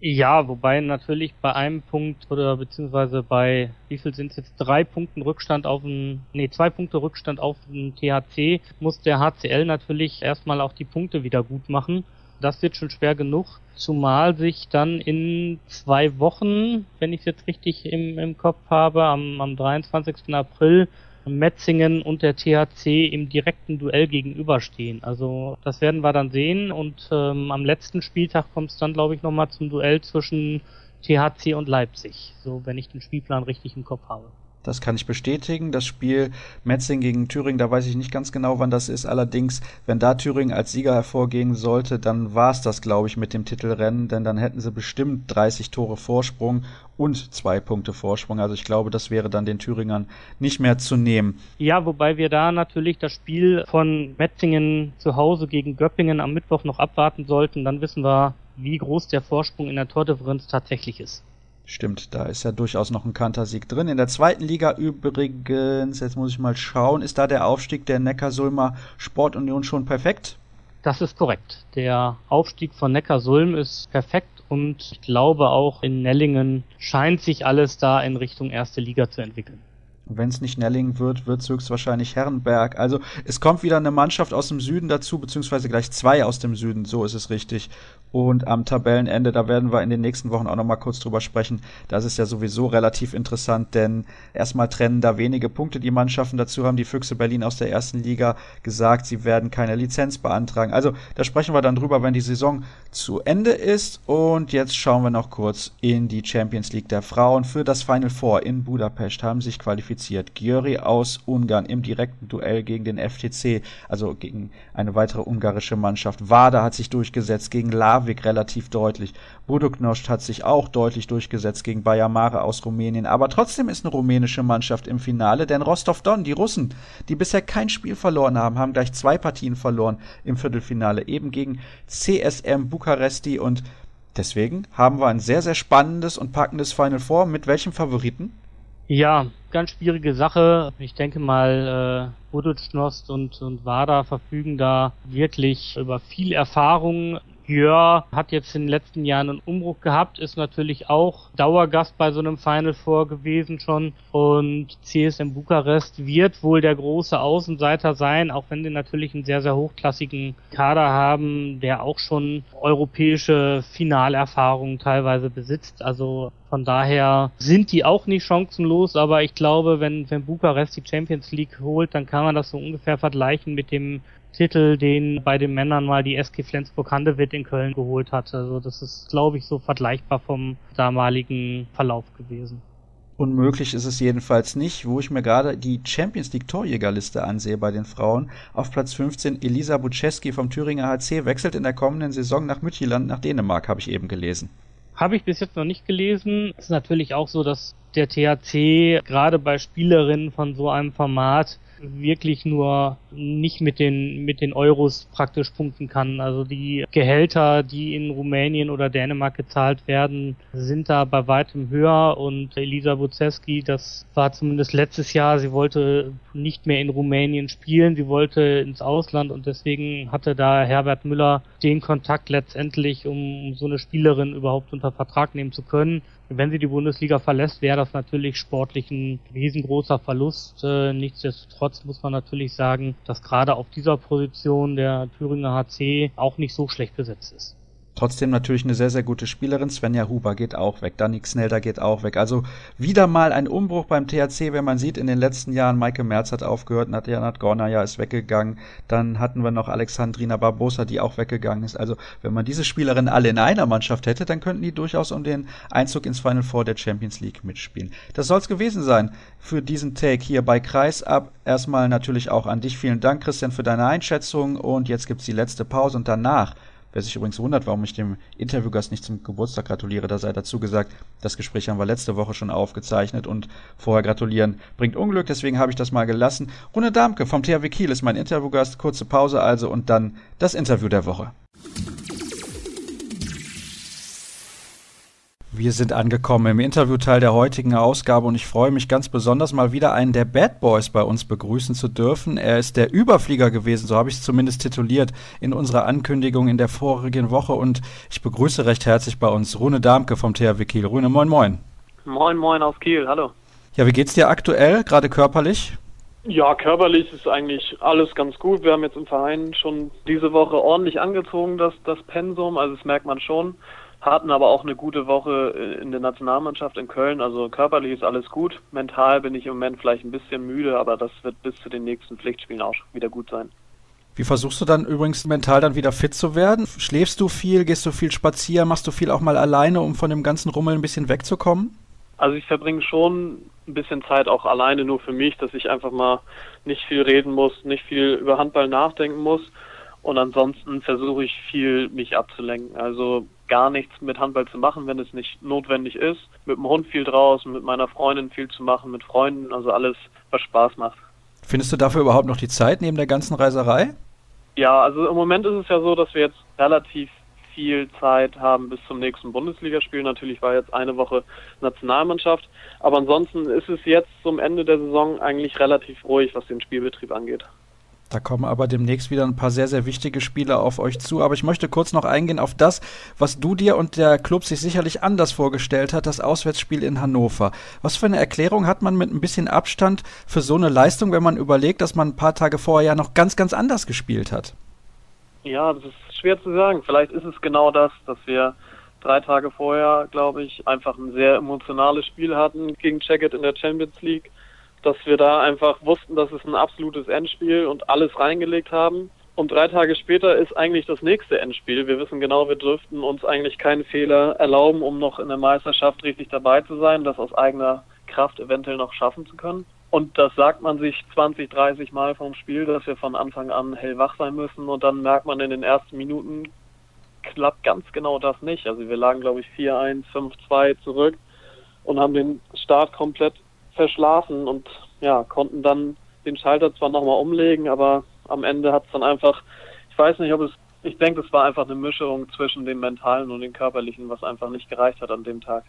Ja, wobei natürlich bei einem Punkt oder beziehungsweise bei wie viel sind es jetzt drei Punkten Rückstand auf den, nee, zwei Punkte Rückstand auf den THC, muss der HCL natürlich erstmal auch die Punkte wieder gut machen. Das wird schon schwer genug, zumal sich dann in zwei Wochen, wenn ich es jetzt richtig im, im Kopf habe, am, am 23. April Metzingen und der THC im direkten Duell gegenüberstehen. Also das werden wir dann sehen und ähm, am letzten Spieltag kommt es dann, glaube ich, nochmal zum Duell zwischen THC und Leipzig, so wenn ich den Spielplan richtig im Kopf habe. Das kann ich bestätigen. Das Spiel Metzing gegen Thüringen, da weiß ich nicht ganz genau, wann das ist. Allerdings, wenn da Thüringen als Sieger hervorgehen sollte, dann war es das, glaube ich, mit dem Titelrennen, denn dann hätten sie bestimmt 30 Tore Vorsprung und zwei Punkte Vorsprung. Also ich glaube, das wäre dann den Thüringern nicht mehr zu nehmen. Ja, wobei wir da natürlich das Spiel von Metzingen zu Hause gegen Göppingen am Mittwoch noch abwarten sollten. Dann wissen wir, wie groß der Vorsprung in der Tordifferenz tatsächlich ist. Stimmt, da ist ja durchaus noch ein Kantersieg drin. In der zweiten Liga übrigens, jetzt muss ich mal schauen, ist da der Aufstieg der Neckarsulmer Sportunion schon perfekt? Das ist korrekt. Der Aufstieg von Neckarsulm ist perfekt und ich glaube auch in Nellingen scheint sich alles da in Richtung erste Liga zu entwickeln. Wenn es nicht Nelling wird, wird es höchstwahrscheinlich Herrenberg. Also es kommt wieder eine Mannschaft aus dem Süden dazu, beziehungsweise gleich zwei aus dem Süden, so ist es richtig. Und am Tabellenende, da werden wir in den nächsten Wochen auch nochmal kurz drüber sprechen. Das ist ja sowieso relativ interessant, denn erstmal trennen da wenige Punkte die Mannschaften. Dazu haben die Füchse Berlin aus der ersten Liga gesagt, sie werden keine Lizenz beantragen. Also da sprechen wir dann drüber, wenn die Saison zu Ende ist. Und jetzt schauen wir noch kurz in die Champions League der Frauen. Für das Final Four in Budapest haben sich qualifiziert Győri aus Ungarn im direkten Duell gegen den FTC, also gegen eine weitere ungarische Mannschaft. Wada hat sich durchgesetzt gegen Larvik relativ deutlich. Buduknost hat sich auch deutlich durchgesetzt gegen Bayer Mare aus Rumänien. Aber trotzdem ist eine rumänische Mannschaft im Finale, denn Rostov-Don, die Russen, die bisher kein Spiel verloren haben, haben gleich zwei Partien verloren im Viertelfinale, eben gegen CSM Bukaresti und deswegen haben wir ein sehr, sehr spannendes und packendes Final Four. Mit welchem Favoriten? Ja, ganz schwierige Sache. Ich denke mal, äh, Buducnost und, und Wada verfügen da wirklich über viel Erfahrung. Jör hat jetzt in den letzten Jahren einen Umbruch gehabt, ist natürlich auch Dauergast bei so einem Final Four gewesen schon und CSM Bukarest wird wohl der große Außenseiter sein, auch wenn sie natürlich einen sehr, sehr hochklassigen Kader haben, der auch schon europäische Finalerfahrungen teilweise besitzt. Also von daher sind die auch nicht chancenlos, aber ich glaube, wenn, wenn Bukarest die Champions League holt, dann kann man das so ungefähr vergleichen mit dem Titel, den bei den Männern mal die SG Flensburg-Handewitt in Köln geholt hat. Also das ist, glaube ich, so vergleichbar vom damaligen Verlauf gewesen. Unmöglich ist es jedenfalls nicht, wo ich mir gerade die Champions League Torjägerliste ansehe bei den Frauen. Auf Platz 15 Elisa Buczewski vom Thüringer HC wechselt in der kommenden Saison nach Mütterland nach Dänemark, habe ich eben gelesen. Habe ich bis jetzt noch nicht gelesen. Es ist natürlich auch so, dass der THC gerade bei Spielerinnen von so einem Format wirklich nur nicht mit den, mit den Euros praktisch punkten kann. Also die Gehälter, die in Rumänien oder Dänemark gezahlt werden, sind da bei weitem höher. Und Elisa Buzeski, das war zumindest letztes Jahr, sie wollte nicht mehr in Rumänien spielen, sie wollte ins Ausland und deswegen hatte da Herbert Müller den Kontakt letztendlich, um so eine Spielerin überhaupt unter Vertrag nehmen zu können wenn sie die Bundesliga verlässt, wäre das natürlich sportlich ein riesengroßer Verlust. Äh, nichtsdestotrotz muss man natürlich sagen, dass gerade auf dieser Position der Thüringer HC auch nicht so schlecht besetzt ist. Trotzdem natürlich eine sehr, sehr gute Spielerin. Svenja Huber geht auch weg. Danik Snelder geht auch weg. Also wieder mal ein Umbruch beim THC, wenn man sieht, in den letzten Jahren, Maike Merz hat aufgehört, Nadja Nadgornaya ist weggegangen. Dann hatten wir noch Alexandrina Barbosa, die auch weggegangen ist. Also wenn man diese Spielerinnen alle in einer Mannschaft hätte, dann könnten die durchaus um den Einzug ins Final Four der Champions League mitspielen. Das soll es gewesen sein für diesen Take hier bei Kreisab. Erstmal natürlich auch an dich. Vielen Dank, Christian, für deine Einschätzung. Und jetzt gibt's die letzte Pause und danach Wer sich übrigens wundert, warum ich dem Interviewgast nicht zum Geburtstag gratuliere, da sei dazu gesagt, das Gespräch haben wir letzte Woche schon aufgezeichnet und vorher gratulieren bringt Unglück, deswegen habe ich das mal gelassen. Rune Darmke vom THW Kiel ist mein Interviewgast, kurze Pause also und dann das Interview der Woche. Wir sind angekommen im Interviewteil der heutigen Ausgabe und ich freue mich ganz besonders mal wieder einen der Bad Boys bei uns begrüßen zu dürfen. Er ist der Überflieger gewesen, so habe ich es zumindest tituliert in unserer Ankündigung in der vorigen Woche und ich begrüße recht herzlich bei uns Rune Darmke vom THW Kiel. Rune, moin moin. Moin moin aus Kiel, hallo. Ja, wie geht's dir aktuell, gerade körperlich? Ja, körperlich ist eigentlich alles ganz gut. Wir haben jetzt im Verein schon diese Woche ordentlich angezogen, das, das Pensum, also das merkt man schon hatten aber auch eine gute Woche äh, in der Nationalmannschaft in Köln. Also körperlich ist alles gut. Mental bin ich im Moment vielleicht ein bisschen müde, aber das wird bis zu den nächsten Pflichtspielen auch wieder gut sein. Wie versuchst du dann übrigens mental dann wieder fit zu werden? Schläfst du viel, gehst du viel spazieren, machst du viel auch mal alleine, um von dem ganzen Rummel ein bisschen wegzukommen? Also ich verbringe schon ein bisschen Zeit auch alleine nur für mich, dass ich einfach mal nicht viel reden muss, nicht viel über Handball nachdenken muss. Und ansonsten versuche ich viel, mich abzulenken. Also gar nichts mit Handball zu machen, wenn es nicht notwendig ist. Mit dem Hund viel draußen, mit meiner Freundin viel zu machen, mit Freunden, also alles, was Spaß macht. Findest du dafür überhaupt noch die Zeit neben der ganzen Reiserei? Ja, also im Moment ist es ja so, dass wir jetzt relativ viel Zeit haben bis zum nächsten Bundesligaspiel. Natürlich war jetzt eine Woche Nationalmannschaft, aber ansonsten ist es jetzt zum Ende der Saison eigentlich relativ ruhig, was den Spielbetrieb angeht. Da kommen aber demnächst wieder ein paar sehr, sehr wichtige Spiele auf euch zu. Aber ich möchte kurz noch eingehen auf das, was du dir und der Club sich sicherlich anders vorgestellt hat, das Auswärtsspiel in Hannover. Was für eine Erklärung hat man mit ein bisschen Abstand für so eine Leistung, wenn man überlegt, dass man ein paar Tage vorher ja noch ganz, ganz anders gespielt hat? Ja, das ist schwer zu sagen. Vielleicht ist es genau das, dass wir drei Tage vorher, glaube ich, einfach ein sehr emotionales Spiel hatten gegen Checkit in der Champions League dass wir da einfach wussten, dass es ein absolutes Endspiel und alles reingelegt haben. Und drei Tage später ist eigentlich das nächste Endspiel. Wir wissen genau, wir dürften uns eigentlich keinen Fehler erlauben, um noch in der Meisterschaft richtig dabei zu sein, das aus eigener Kraft eventuell noch schaffen zu können. Und das sagt man sich 20, 30 Mal vom Spiel, dass wir von Anfang an hellwach sein müssen. Und dann merkt man in den ersten Minuten, klappt ganz genau das nicht. Also wir lagen, glaube ich, 4-1, 5-2 zurück und haben den Start komplett verschlafen und ja, konnten dann den Schalter zwar nochmal umlegen, aber am Ende hat es dann einfach, ich weiß nicht, ob es, ich denke, es war einfach eine Mischung zwischen dem Mentalen und dem Körperlichen, was einfach nicht gereicht hat an dem Tag.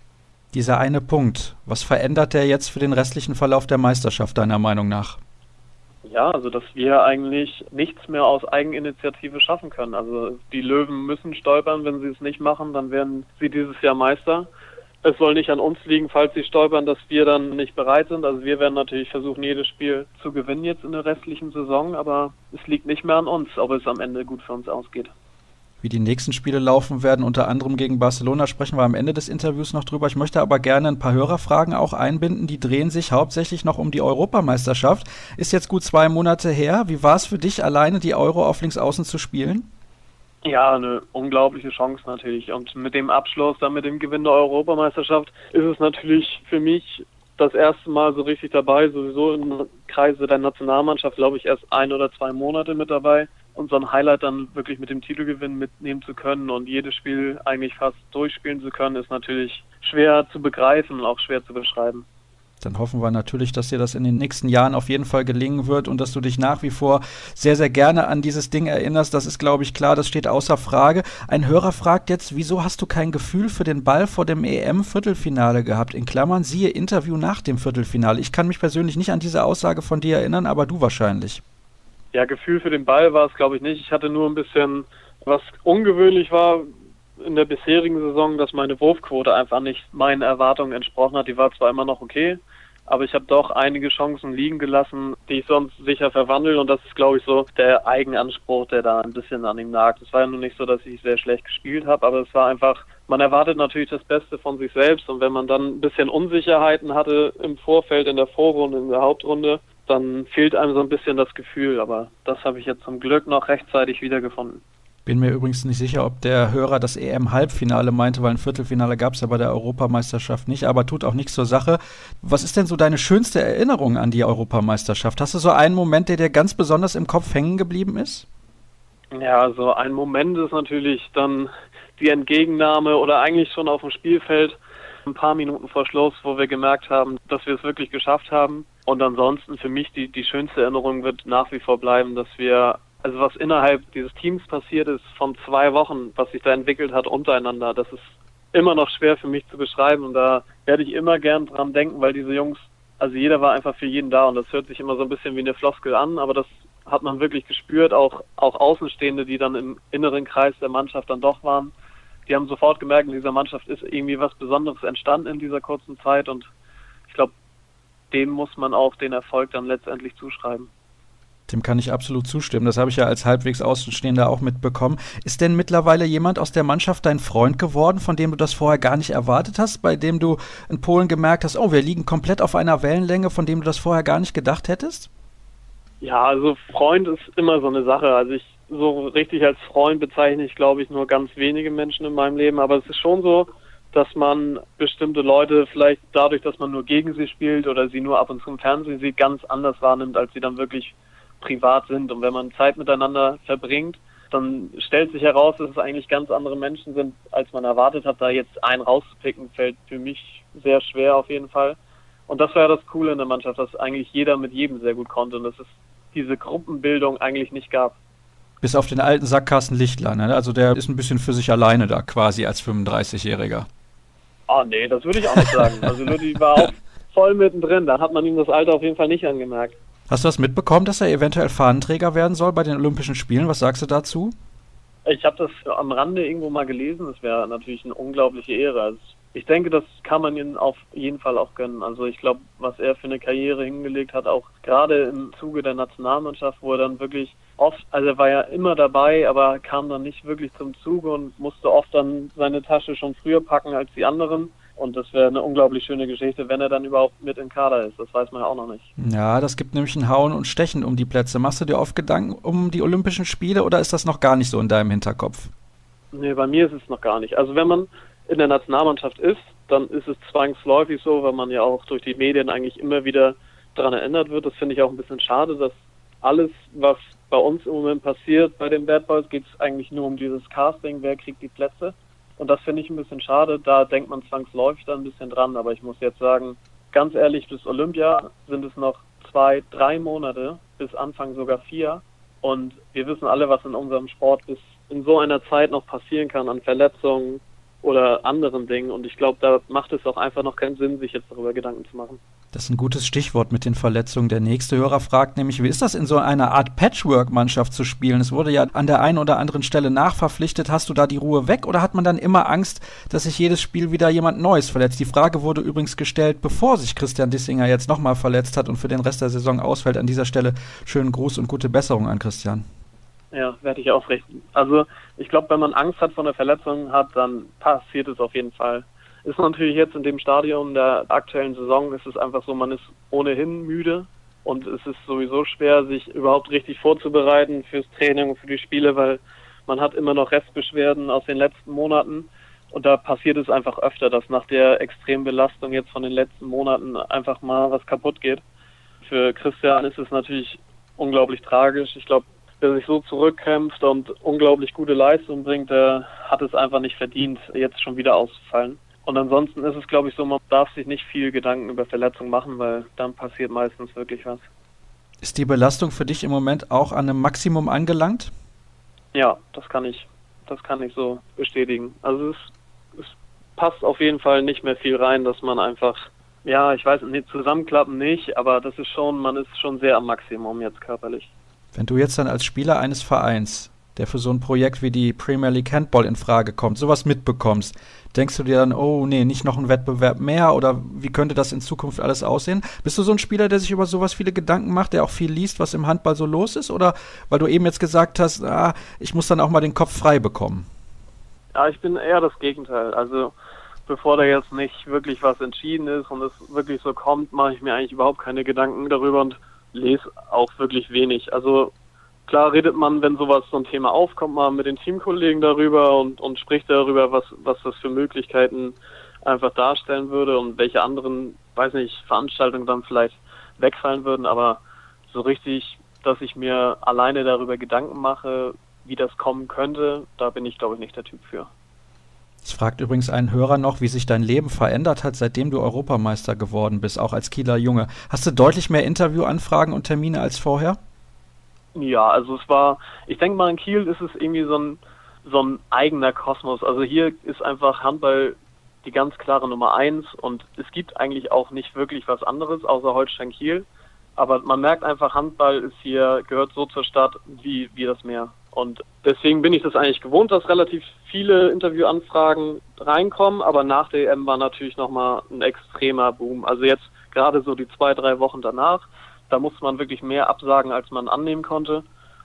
Dieser eine Punkt, was verändert der jetzt für den restlichen Verlauf der Meisterschaft deiner Meinung nach? Ja, also dass wir eigentlich nichts mehr aus Eigeninitiative schaffen können. Also die Löwen müssen stolpern, wenn sie es nicht machen, dann werden sie dieses Jahr Meister es soll nicht an uns liegen, falls sie stolpern, dass wir dann nicht bereit sind. Also wir werden natürlich versuchen, jedes Spiel zu gewinnen jetzt in der restlichen Saison, aber es liegt nicht mehr an uns, ob es am Ende gut für uns ausgeht. Wie die nächsten Spiele laufen werden, unter anderem gegen Barcelona, sprechen wir am Ende des Interviews noch drüber. Ich möchte aber gerne ein paar Hörerfragen auch einbinden. Die drehen sich hauptsächlich noch um die Europameisterschaft. Ist jetzt gut zwei Monate her. Wie war es für dich, alleine die Euro auf Linksaußen zu spielen? Ja, eine unglaubliche Chance natürlich. Und mit dem Abschluss, dann mit dem Gewinn der Europameisterschaft, ist es natürlich für mich das erste Mal so richtig dabei, sowieso im Kreise der Nationalmannschaft, glaube ich, erst ein oder zwei Monate mit dabei. Und so ein Highlight dann wirklich mit dem Titelgewinn mitnehmen zu können und jedes Spiel eigentlich fast durchspielen zu können, ist natürlich schwer zu begreifen und auch schwer zu beschreiben. Dann hoffen wir natürlich, dass dir das in den nächsten Jahren auf jeden Fall gelingen wird und dass du dich nach wie vor sehr, sehr gerne an dieses Ding erinnerst. Das ist, glaube ich, klar, das steht außer Frage. Ein Hörer fragt jetzt, wieso hast du kein Gefühl für den Ball vor dem EM-Viertelfinale gehabt? In Klammern, siehe Interview nach dem Viertelfinale. Ich kann mich persönlich nicht an diese Aussage von dir erinnern, aber du wahrscheinlich. Ja, Gefühl für den Ball war es, glaube ich, nicht. Ich hatte nur ein bisschen, was ungewöhnlich war, in der bisherigen Saison, dass meine Wurfquote einfach nicht meinen Erwartungen entsprochen hat. Die war zwar immer noch okay, aber ich habe doch einige Chancen liegen gelassen, die ich sonst sicher verwandle und das ist, glaube ich, so der Eigenanspruch, der da ein bisschen an ihm nagt. Es war ja nur nicht so, dass ich sehr schlecht gespielt habe, aber es war einfach, man erwartet natürlich das Beste von sich selbst und wenn man dann ein bisschen Unsicherheiten hatte im Vorfeld, in der Vorrunde, in der Hauptrunde, dann fehlt einem so ein bisschen das Gefühl, aber das habe ich jetzt zum Glück noch rechtzeitig wiedergefunden. Bin mir übrigens nicht sicher, ob der Hörer das EM-Halbfinale meinte, weil ein Viertelfinale gab es ja bei der Europameisterschaft nicht, aber tut auch nichts zur Sache. Was ist denn so deine schönste Erinnerung an die Europameisterschaft? Hast du so einen Moment, der dir ganz besonders im Kopf hängen geblieben ist? Ja, also ein Moment ist natürlich dann die Entgegennahme oder eigentlich schon auf dem Spielfeld ein paar Minuten vor Schluss, wo wir gemerkt haben, dass wir es wirklich geschafft haben. Und ansonsten für mich die, die schönste Erinnerung wird nach wie vor bleiben, dass wir also was innerhalb dieses Teams passiert ist von zwei Wochen, was sich da entwickelt hat untereinander, das ist immer noch schwer für mich zu beschreiben. Und da werde ich immer gern dran denken, weil diese Jungs, also jeder war einfach für jeden da und das hört sich immer so ein bisschen wie eine Floskel an, aber das hat man wirklich gespürt, auch, auch Außenstehende, die dann im inneren Kreis der Mannschaft dann doch waren, die haben sofort gemerkt, in dieser Mannschaft ist irgendwie was Besonderes entstanden in dieser kurzen Zeit. Und ich glaube, dem muss man auch den Erfolg dann letztendlich zuschreiben. Dem kann ich absolut zustimmen. Das habe ich ja als halbwegs Außenstehender auch mitbekommen. Ist denn mittlerweile jemand aus der Mannschaft dein Freund geworden, von dem du das vorher gar nicht erwartet hast, bei dem du in Polen gemerkt hast, oh, wir liegen komplett auf einer Wellenlänge, von dem du das vorher gar nicht gedacht hättest? Ja, also Freund ist immer so eine Sache. Also ich so richtig als Freund bezeichne ich, glaube ich, nur ganz wenige Menschen in meinem Leben. Aber es ist schon so, dass man bestimmte Leute vielleicht dadurch, dass man nur gegen sie spielt oder sie nur ab und zu im Fernsehen sieht, ganz anders wahrnimmt, als sie dann wirklich privat sind. Und wenn man Zeit miteinander verbringt, dann stellt sich heraus, dass es eigentlich ganz andere Menschen sind, als man erwartet hat. Da jetzt einen rauszupicken, fällt für mich sehr schwer auf jeden Fall. Und das war ja das Coole in der Mannschaft, dass eigentlich jeder mit jedem sehr gut konnte und dass es diese Gruppenbildung eigentlich nicht gab. Bis auf den alten Sackkasten Lichtler, ne? Also der ist ein bisschen für sich alleine da quasi als 35-Jähriger. Ah, nee, das würde ich auch nicht sagen. Also Lütti war auch [LAUGHS] voll mittendrin. Da hat man ihm das Alter auf jeden Fall nicht angemerkt. Hast du das mitbekommen, dass er eventuell Fahnenträger werden soll bei den Olympischen Spielen? Was sagst du dazu? Ich habe das am Rande irgendwo mal gelesen. Das wäre natürlich eine unglaubliche Ehre. Also ich denke, das kann man ihm auf jeden Fall auch gönnen. Also ich glaube, was er für eine Karriere hingelegt hat, auch gerade im Zuge der Nationalmannschaft, wo er dann wirklich oft, also er war ja immer dabei, aber kam dann nicht wirklich zum Zuge und musste oft dann seine Tasche schon früher packen als die anderen. Und das wäre eine unglaublich schöne Geschichte, wenn er dann überhaupt mit im Kader ist. Das weiß man ja auch noch nicht. Ja, das gibt nämlich ein Hauen und Stechen um die Plätze. Machst du dir oft Gedanken um die Olympischen Spiele oder ist das noch gar nicht so in deinem Hinterkopf? Nee, bei mir ist es noch gar nicht. Also wenn man in der Nationalmannschaft ist, dann ist es zwangsläufig so, weil man ja auch durch die Medien eigentlich immer wieder daran erinnert wird. Das finde ich auch ein bisschen schade, dass alles, was bei uns im Moment passiert bei den Bad Boys, geht es eigentlich nur um dieses Casting, wer kriegt die Plätze. Und das finde ich ein bisschen schade. Da denkt man zwangsläufig dann ein bisschen dran. Aber ich muss jetzt sagen, ganz ehrlich, bis Olympia sind es noch zwei, drei Monate, bis Anfang sogar vier. Und wir wissen alle, was in unserem Sport bis in so einer Zeit noch passieren kann an Verletzungen, oder anderen Dingen. Und ich glaube, da macht es auch einfach noch keinen Sinn, sich jetzt darüber Gedanken zu machen. Das ist ein gutes Stichwort mit den Verletzungen. Der nächste Hörer fragt nämlich, wie ist das in so einer Art Patchwork-Mannschaft zu spielen? Es wurde ja an der einen oder anderen Stelle nachverpflichtet. Hast du da die Ruhe weg oder hat man dann immer Angst, dass sich jedes Spiel wieder jemand Neues verletzt? Die Frage wurde übrigens gestellt, bevor sich Christian Dissinger jetzt nochmal verletzt hat und für den Rest der Saison ausfällt. An dieser Stelle schönen Gruß und gute Besserung an Christian. Ja, werde ich aufrichten. Also ich glaube, wenn man Angst hat vor einer Verletzung hat, dann passiert es auf jeden Fall. Ist natürlich jetzt in dem Stadion der aktuellen Saison, ist es einfach so, man ist ohnehin müde und es ist sowieso schwer, sich überhaupt richtig vorzubereiten fürs Training und für die Spiele, weil man hat immer noch Restbeschwerden aus den letzten Monaten. Und da passiert es einfach öfter, dass nach der extremen Belastung jetzt von den letzten Monaten einfach mal was kaputt geht. Für Christian ist es natürlich unglaublich tragisch. Ich glaube, der sich so zurückkämpft und unglaublich gute Leistung bringt, der hat es einfach nicht verdient, jetzt schon wieder auszufallen. Und ansonsten ist es, glaube ich, so, man darf sich nicht viel Gedanken über Verletzungen machen, weil dann passiert meistens wirklich was. Ist die Belastung für dich im Moment auch an einem Maximum angelangt? Ja, das kann ich, das kann ich so bestätigen. Also es, es passt auf jeden Fall nicht mehr viel rein, dass man einfach, ja, ich weiß nicht, zusammenklappen nicht, aber das ist schon, man ist schon sehr am Maximum jetzt körperlich. Wenn du jetzt dann als Spieler eines Vereins, der für so ein Projekt wie die Premier League Handball in Frage kommt, sowas mitbekommst, denkst du dir dann, oh nee, nicht noch ein Wettbewerb mehr oder wie könnte das in Zukunft alles aussehen? Bist du so ein Spieler, der sich über sowas viele Gedanken macht, der auch viel liest, was im Handball so los ist? Oder weil du eben jetzt gesagt hast, ah, ich muss dann auch mal den Kopf frei bekommen? Ja, ich bin eher das Gegenteil. Also bevor da jetzt nicht wirklich was entschieden ist und es wirklich so kommt, mache ich mir eigentlich überhaupt keine Gedanken darüber und lese auch wirklich wenig. Also klar redet man, wenn sowas so ein Thema aufkommt, mal mit den Teamkollegen darüber und, und spricht darüber, was, was das für Möglichkeiten einfach darstellen würde und welche anderen, weiß nicht, Veranstaltungen dann vielleicht wegfallen würden, aber so richtig, dass ich mir alleine darüber Gedanken mache, wie das kommen könnte, da bin ich, glaube ich, nicht der Typ für. Es fragt übrigens ein Hörer noch, wie sich dein Leben verändert hat, seitdem du Europameister geworden bist, auch als Kieler Junge. Hast du deutlich mehr Interviewanfragen und Termine als vorher? Ja, also es war, ich denke mal in Kiel ist es irgendwie so ein, so ein eigener Kosmos. Also hier ist einfach Handball die ganz klare Nummer eins und es gibt eigentlich auch nicht wirklich was anderes außer Holstein Kiel. Aber man merkt einfach, Handball ist hier, gehört so zur Stadt wie, wie das Meer. Und deswegen bin ich das eigentlich gewohnt, dass relativ viele Interviewanfragen reinkommen, aber nach der EM war natürlich nochmal ein extremer Boom. Also jetzt gerade so die zwei, drei Wochen danach, da musste man wirklich mehr absagen, als man annehmen konnte.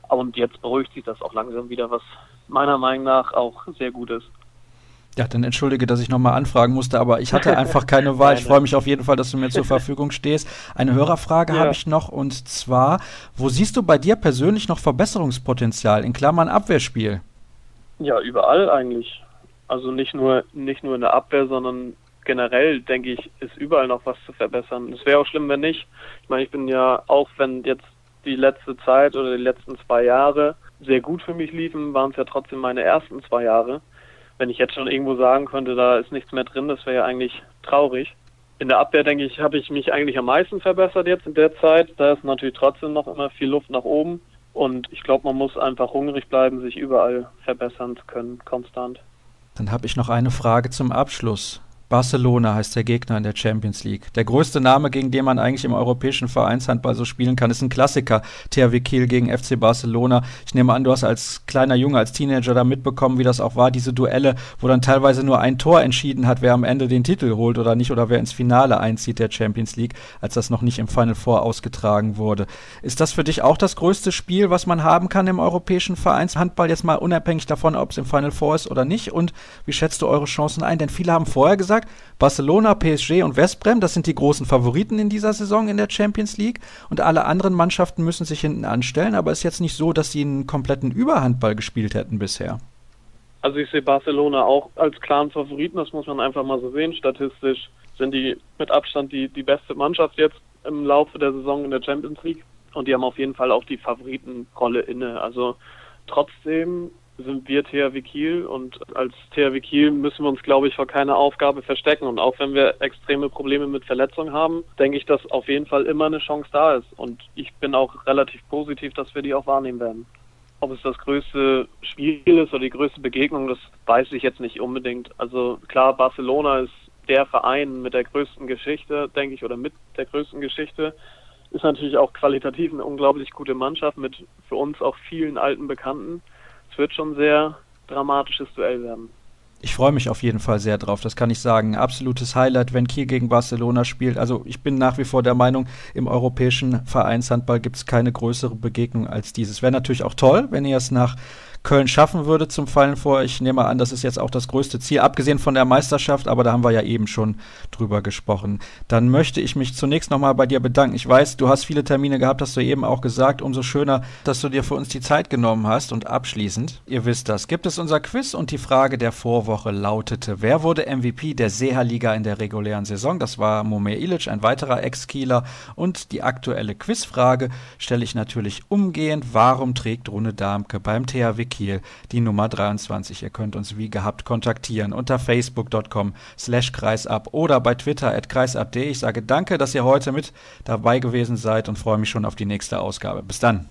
Und jetzt beruhigt sich das auch langsam wieder, was meiner Meinung nach auch sehr gut ist. Ja, dann entschuldige, dass ich nochmal anfragen musste, aber ich hatte einfach keine [LAUGHS] Wahl. Ich freue mich auf jeden Fall, dass du mir zur Verfügung stehst. Eine Hörerfrage ja. habe ich noch und zwar, wo siehst du bei dir persönlich noch Verbesserungspotenzial in Klammern Abwehrspiel? Ja, überall eigentlich. Also nicht nur nicht nur in der Abwehr, sondern generell denke ich, ist überall noch was zu verbessern. Es wäre auch schlimm, wenn nicht. Ich meine, ich bin ja auch, wenn jetzt die letzte Zeit oder die letzten zwei Jahre sehr gut für mich liefen, waren es ja trotzdem meine ersten zwei Jahre wenn ich jetzt schon irgendwo sagen könnte, da ist nichts mehr drin, das wäre ja eigentlich traurig. In der Abwehr, denke ich, habe ich mich eigentlich am meisten verbessert jetzt in der Zeit. Da ist natürlich trotzdem noch immer viel Luft nach oben. Und ich glaube, man muss einfach hungrig bleiben, sich überall verbessern zu können, konstant. Dann habe ich noch eine Frage zum Abschluss. Barcelona heißt der Gegner in der Champions League. Der größte Name, gegen den man eigentlich im europäischen Vereinshandball so spielen kann, ist ein Klassiker. THW Kiel gegen FC Barcelona. Ich nehme an, du hast als kleiner Junge, als Teenager da mitbekommen, wie das auch war, diese Duelle, wo dann teilweise nur ein Tor entschieden hat, wer am Ende den Titel holt oder nicht oder wer ins Finale einzieht der Champions League, als das noch nicht im Final Four ausgetragen wurde. Ist das für dich auch das größte Spiel, was man haben kann im europäischen Vereinshandball, jetzt mal unabhängig davon, ob es im Final Four ist oder nicht? Und wie schätzt du eure Chancen ein? Denn viele haben vorher gesagt, gesagt, Barcelona, PSG und Westbrem, das sind die großen Favoriten in dieser Saison in der Champions League und alle anderen Mannschaften müssen sich hinten anstellen, aber es ist jetzt nicht so, dass sie einen kompletten Überhandball gespielt hätten bisher. Also ich sehe Barcelona auch als klaren Favoriten, das muss man einfach mal so sehen. Statistisch sind die mit Abstand die, die beste Mannschaft jetzt im Laufe der Saison in der Champions League und die haben auf jeden Fall auch die Favoritenrolle inne. Also trotzdem sind wir THW Kiel und als THW Kiel müssen wir uns, glaube ich, vor keiner Aufgabe verstecken. Und auch wenn wir extreme Probleme mit Verletzungen haben, denke ich, dass auf jeden Fall immer eine Chance da ist. Und ich bin auch relativ positiv, dass wir die auch wahrnehmen werden. Ob es das größte Spiel ist oder die größte Begegnung, das weiß ich jetzt nicht unbedingt. Also klar, Barcelona ist der Verein mit der größten Geschichte, denke ich, oder mit der größten Geschichte. Ist natürlich auch qualitativ eine unglaublich gute Mannschaft mit für uns auch vielen alten Bekannten es wird schon ein sehr dramatisches Duell werden. Ich freue mich auf jeden Fall sehr drauf, das kann ich sagen. Absolutes Highlight, wenn Kiel gegen Barcelona spielt. Also ich bin nach wie vor der Meinung, im europäischen Vereinshandball gibt es keine größere Begegnung als dieses. Wäre natürlich auch toll, wenn ihr es nach Köln schaffen würde zum Fallen vor. Ich nehme an, das ist jetzt auch das größte Ziel, abgesehen von der Meisterschaft, aber da haben wir ja eben schon drüber gesprochen. Dann möchte ich mich zunächst nochmal bei dir bedanken. Ich weiß, du hast viele Termine gehabt, hast du eben auch gesagt. Umso schöner, dass du dir für uns die Zeit genommen hast. Und abschließend, ihr wisst das, gibt es unser Quiz und die Frage der Vorwoche lautete, wer wurde MVP der Seha-Liga in der regulären Saison? Das war Momir Ilic, ein weiterer Ex-Kieler. Und die aktuelle Quizfrage stelle ich natürlich umgehend. Warum trägt Rune Darmke beim THW Kiel die Nummer 23. Ihr könnt uns wie gehabt kontaktieren unter facebook.com slash kreisab oder bei Twitter at kreisab.de. Ich sage danke, dass ihr heute mit dabei gewesen seid und freue mich schon auf die nächste Ausgabe. Bis dann.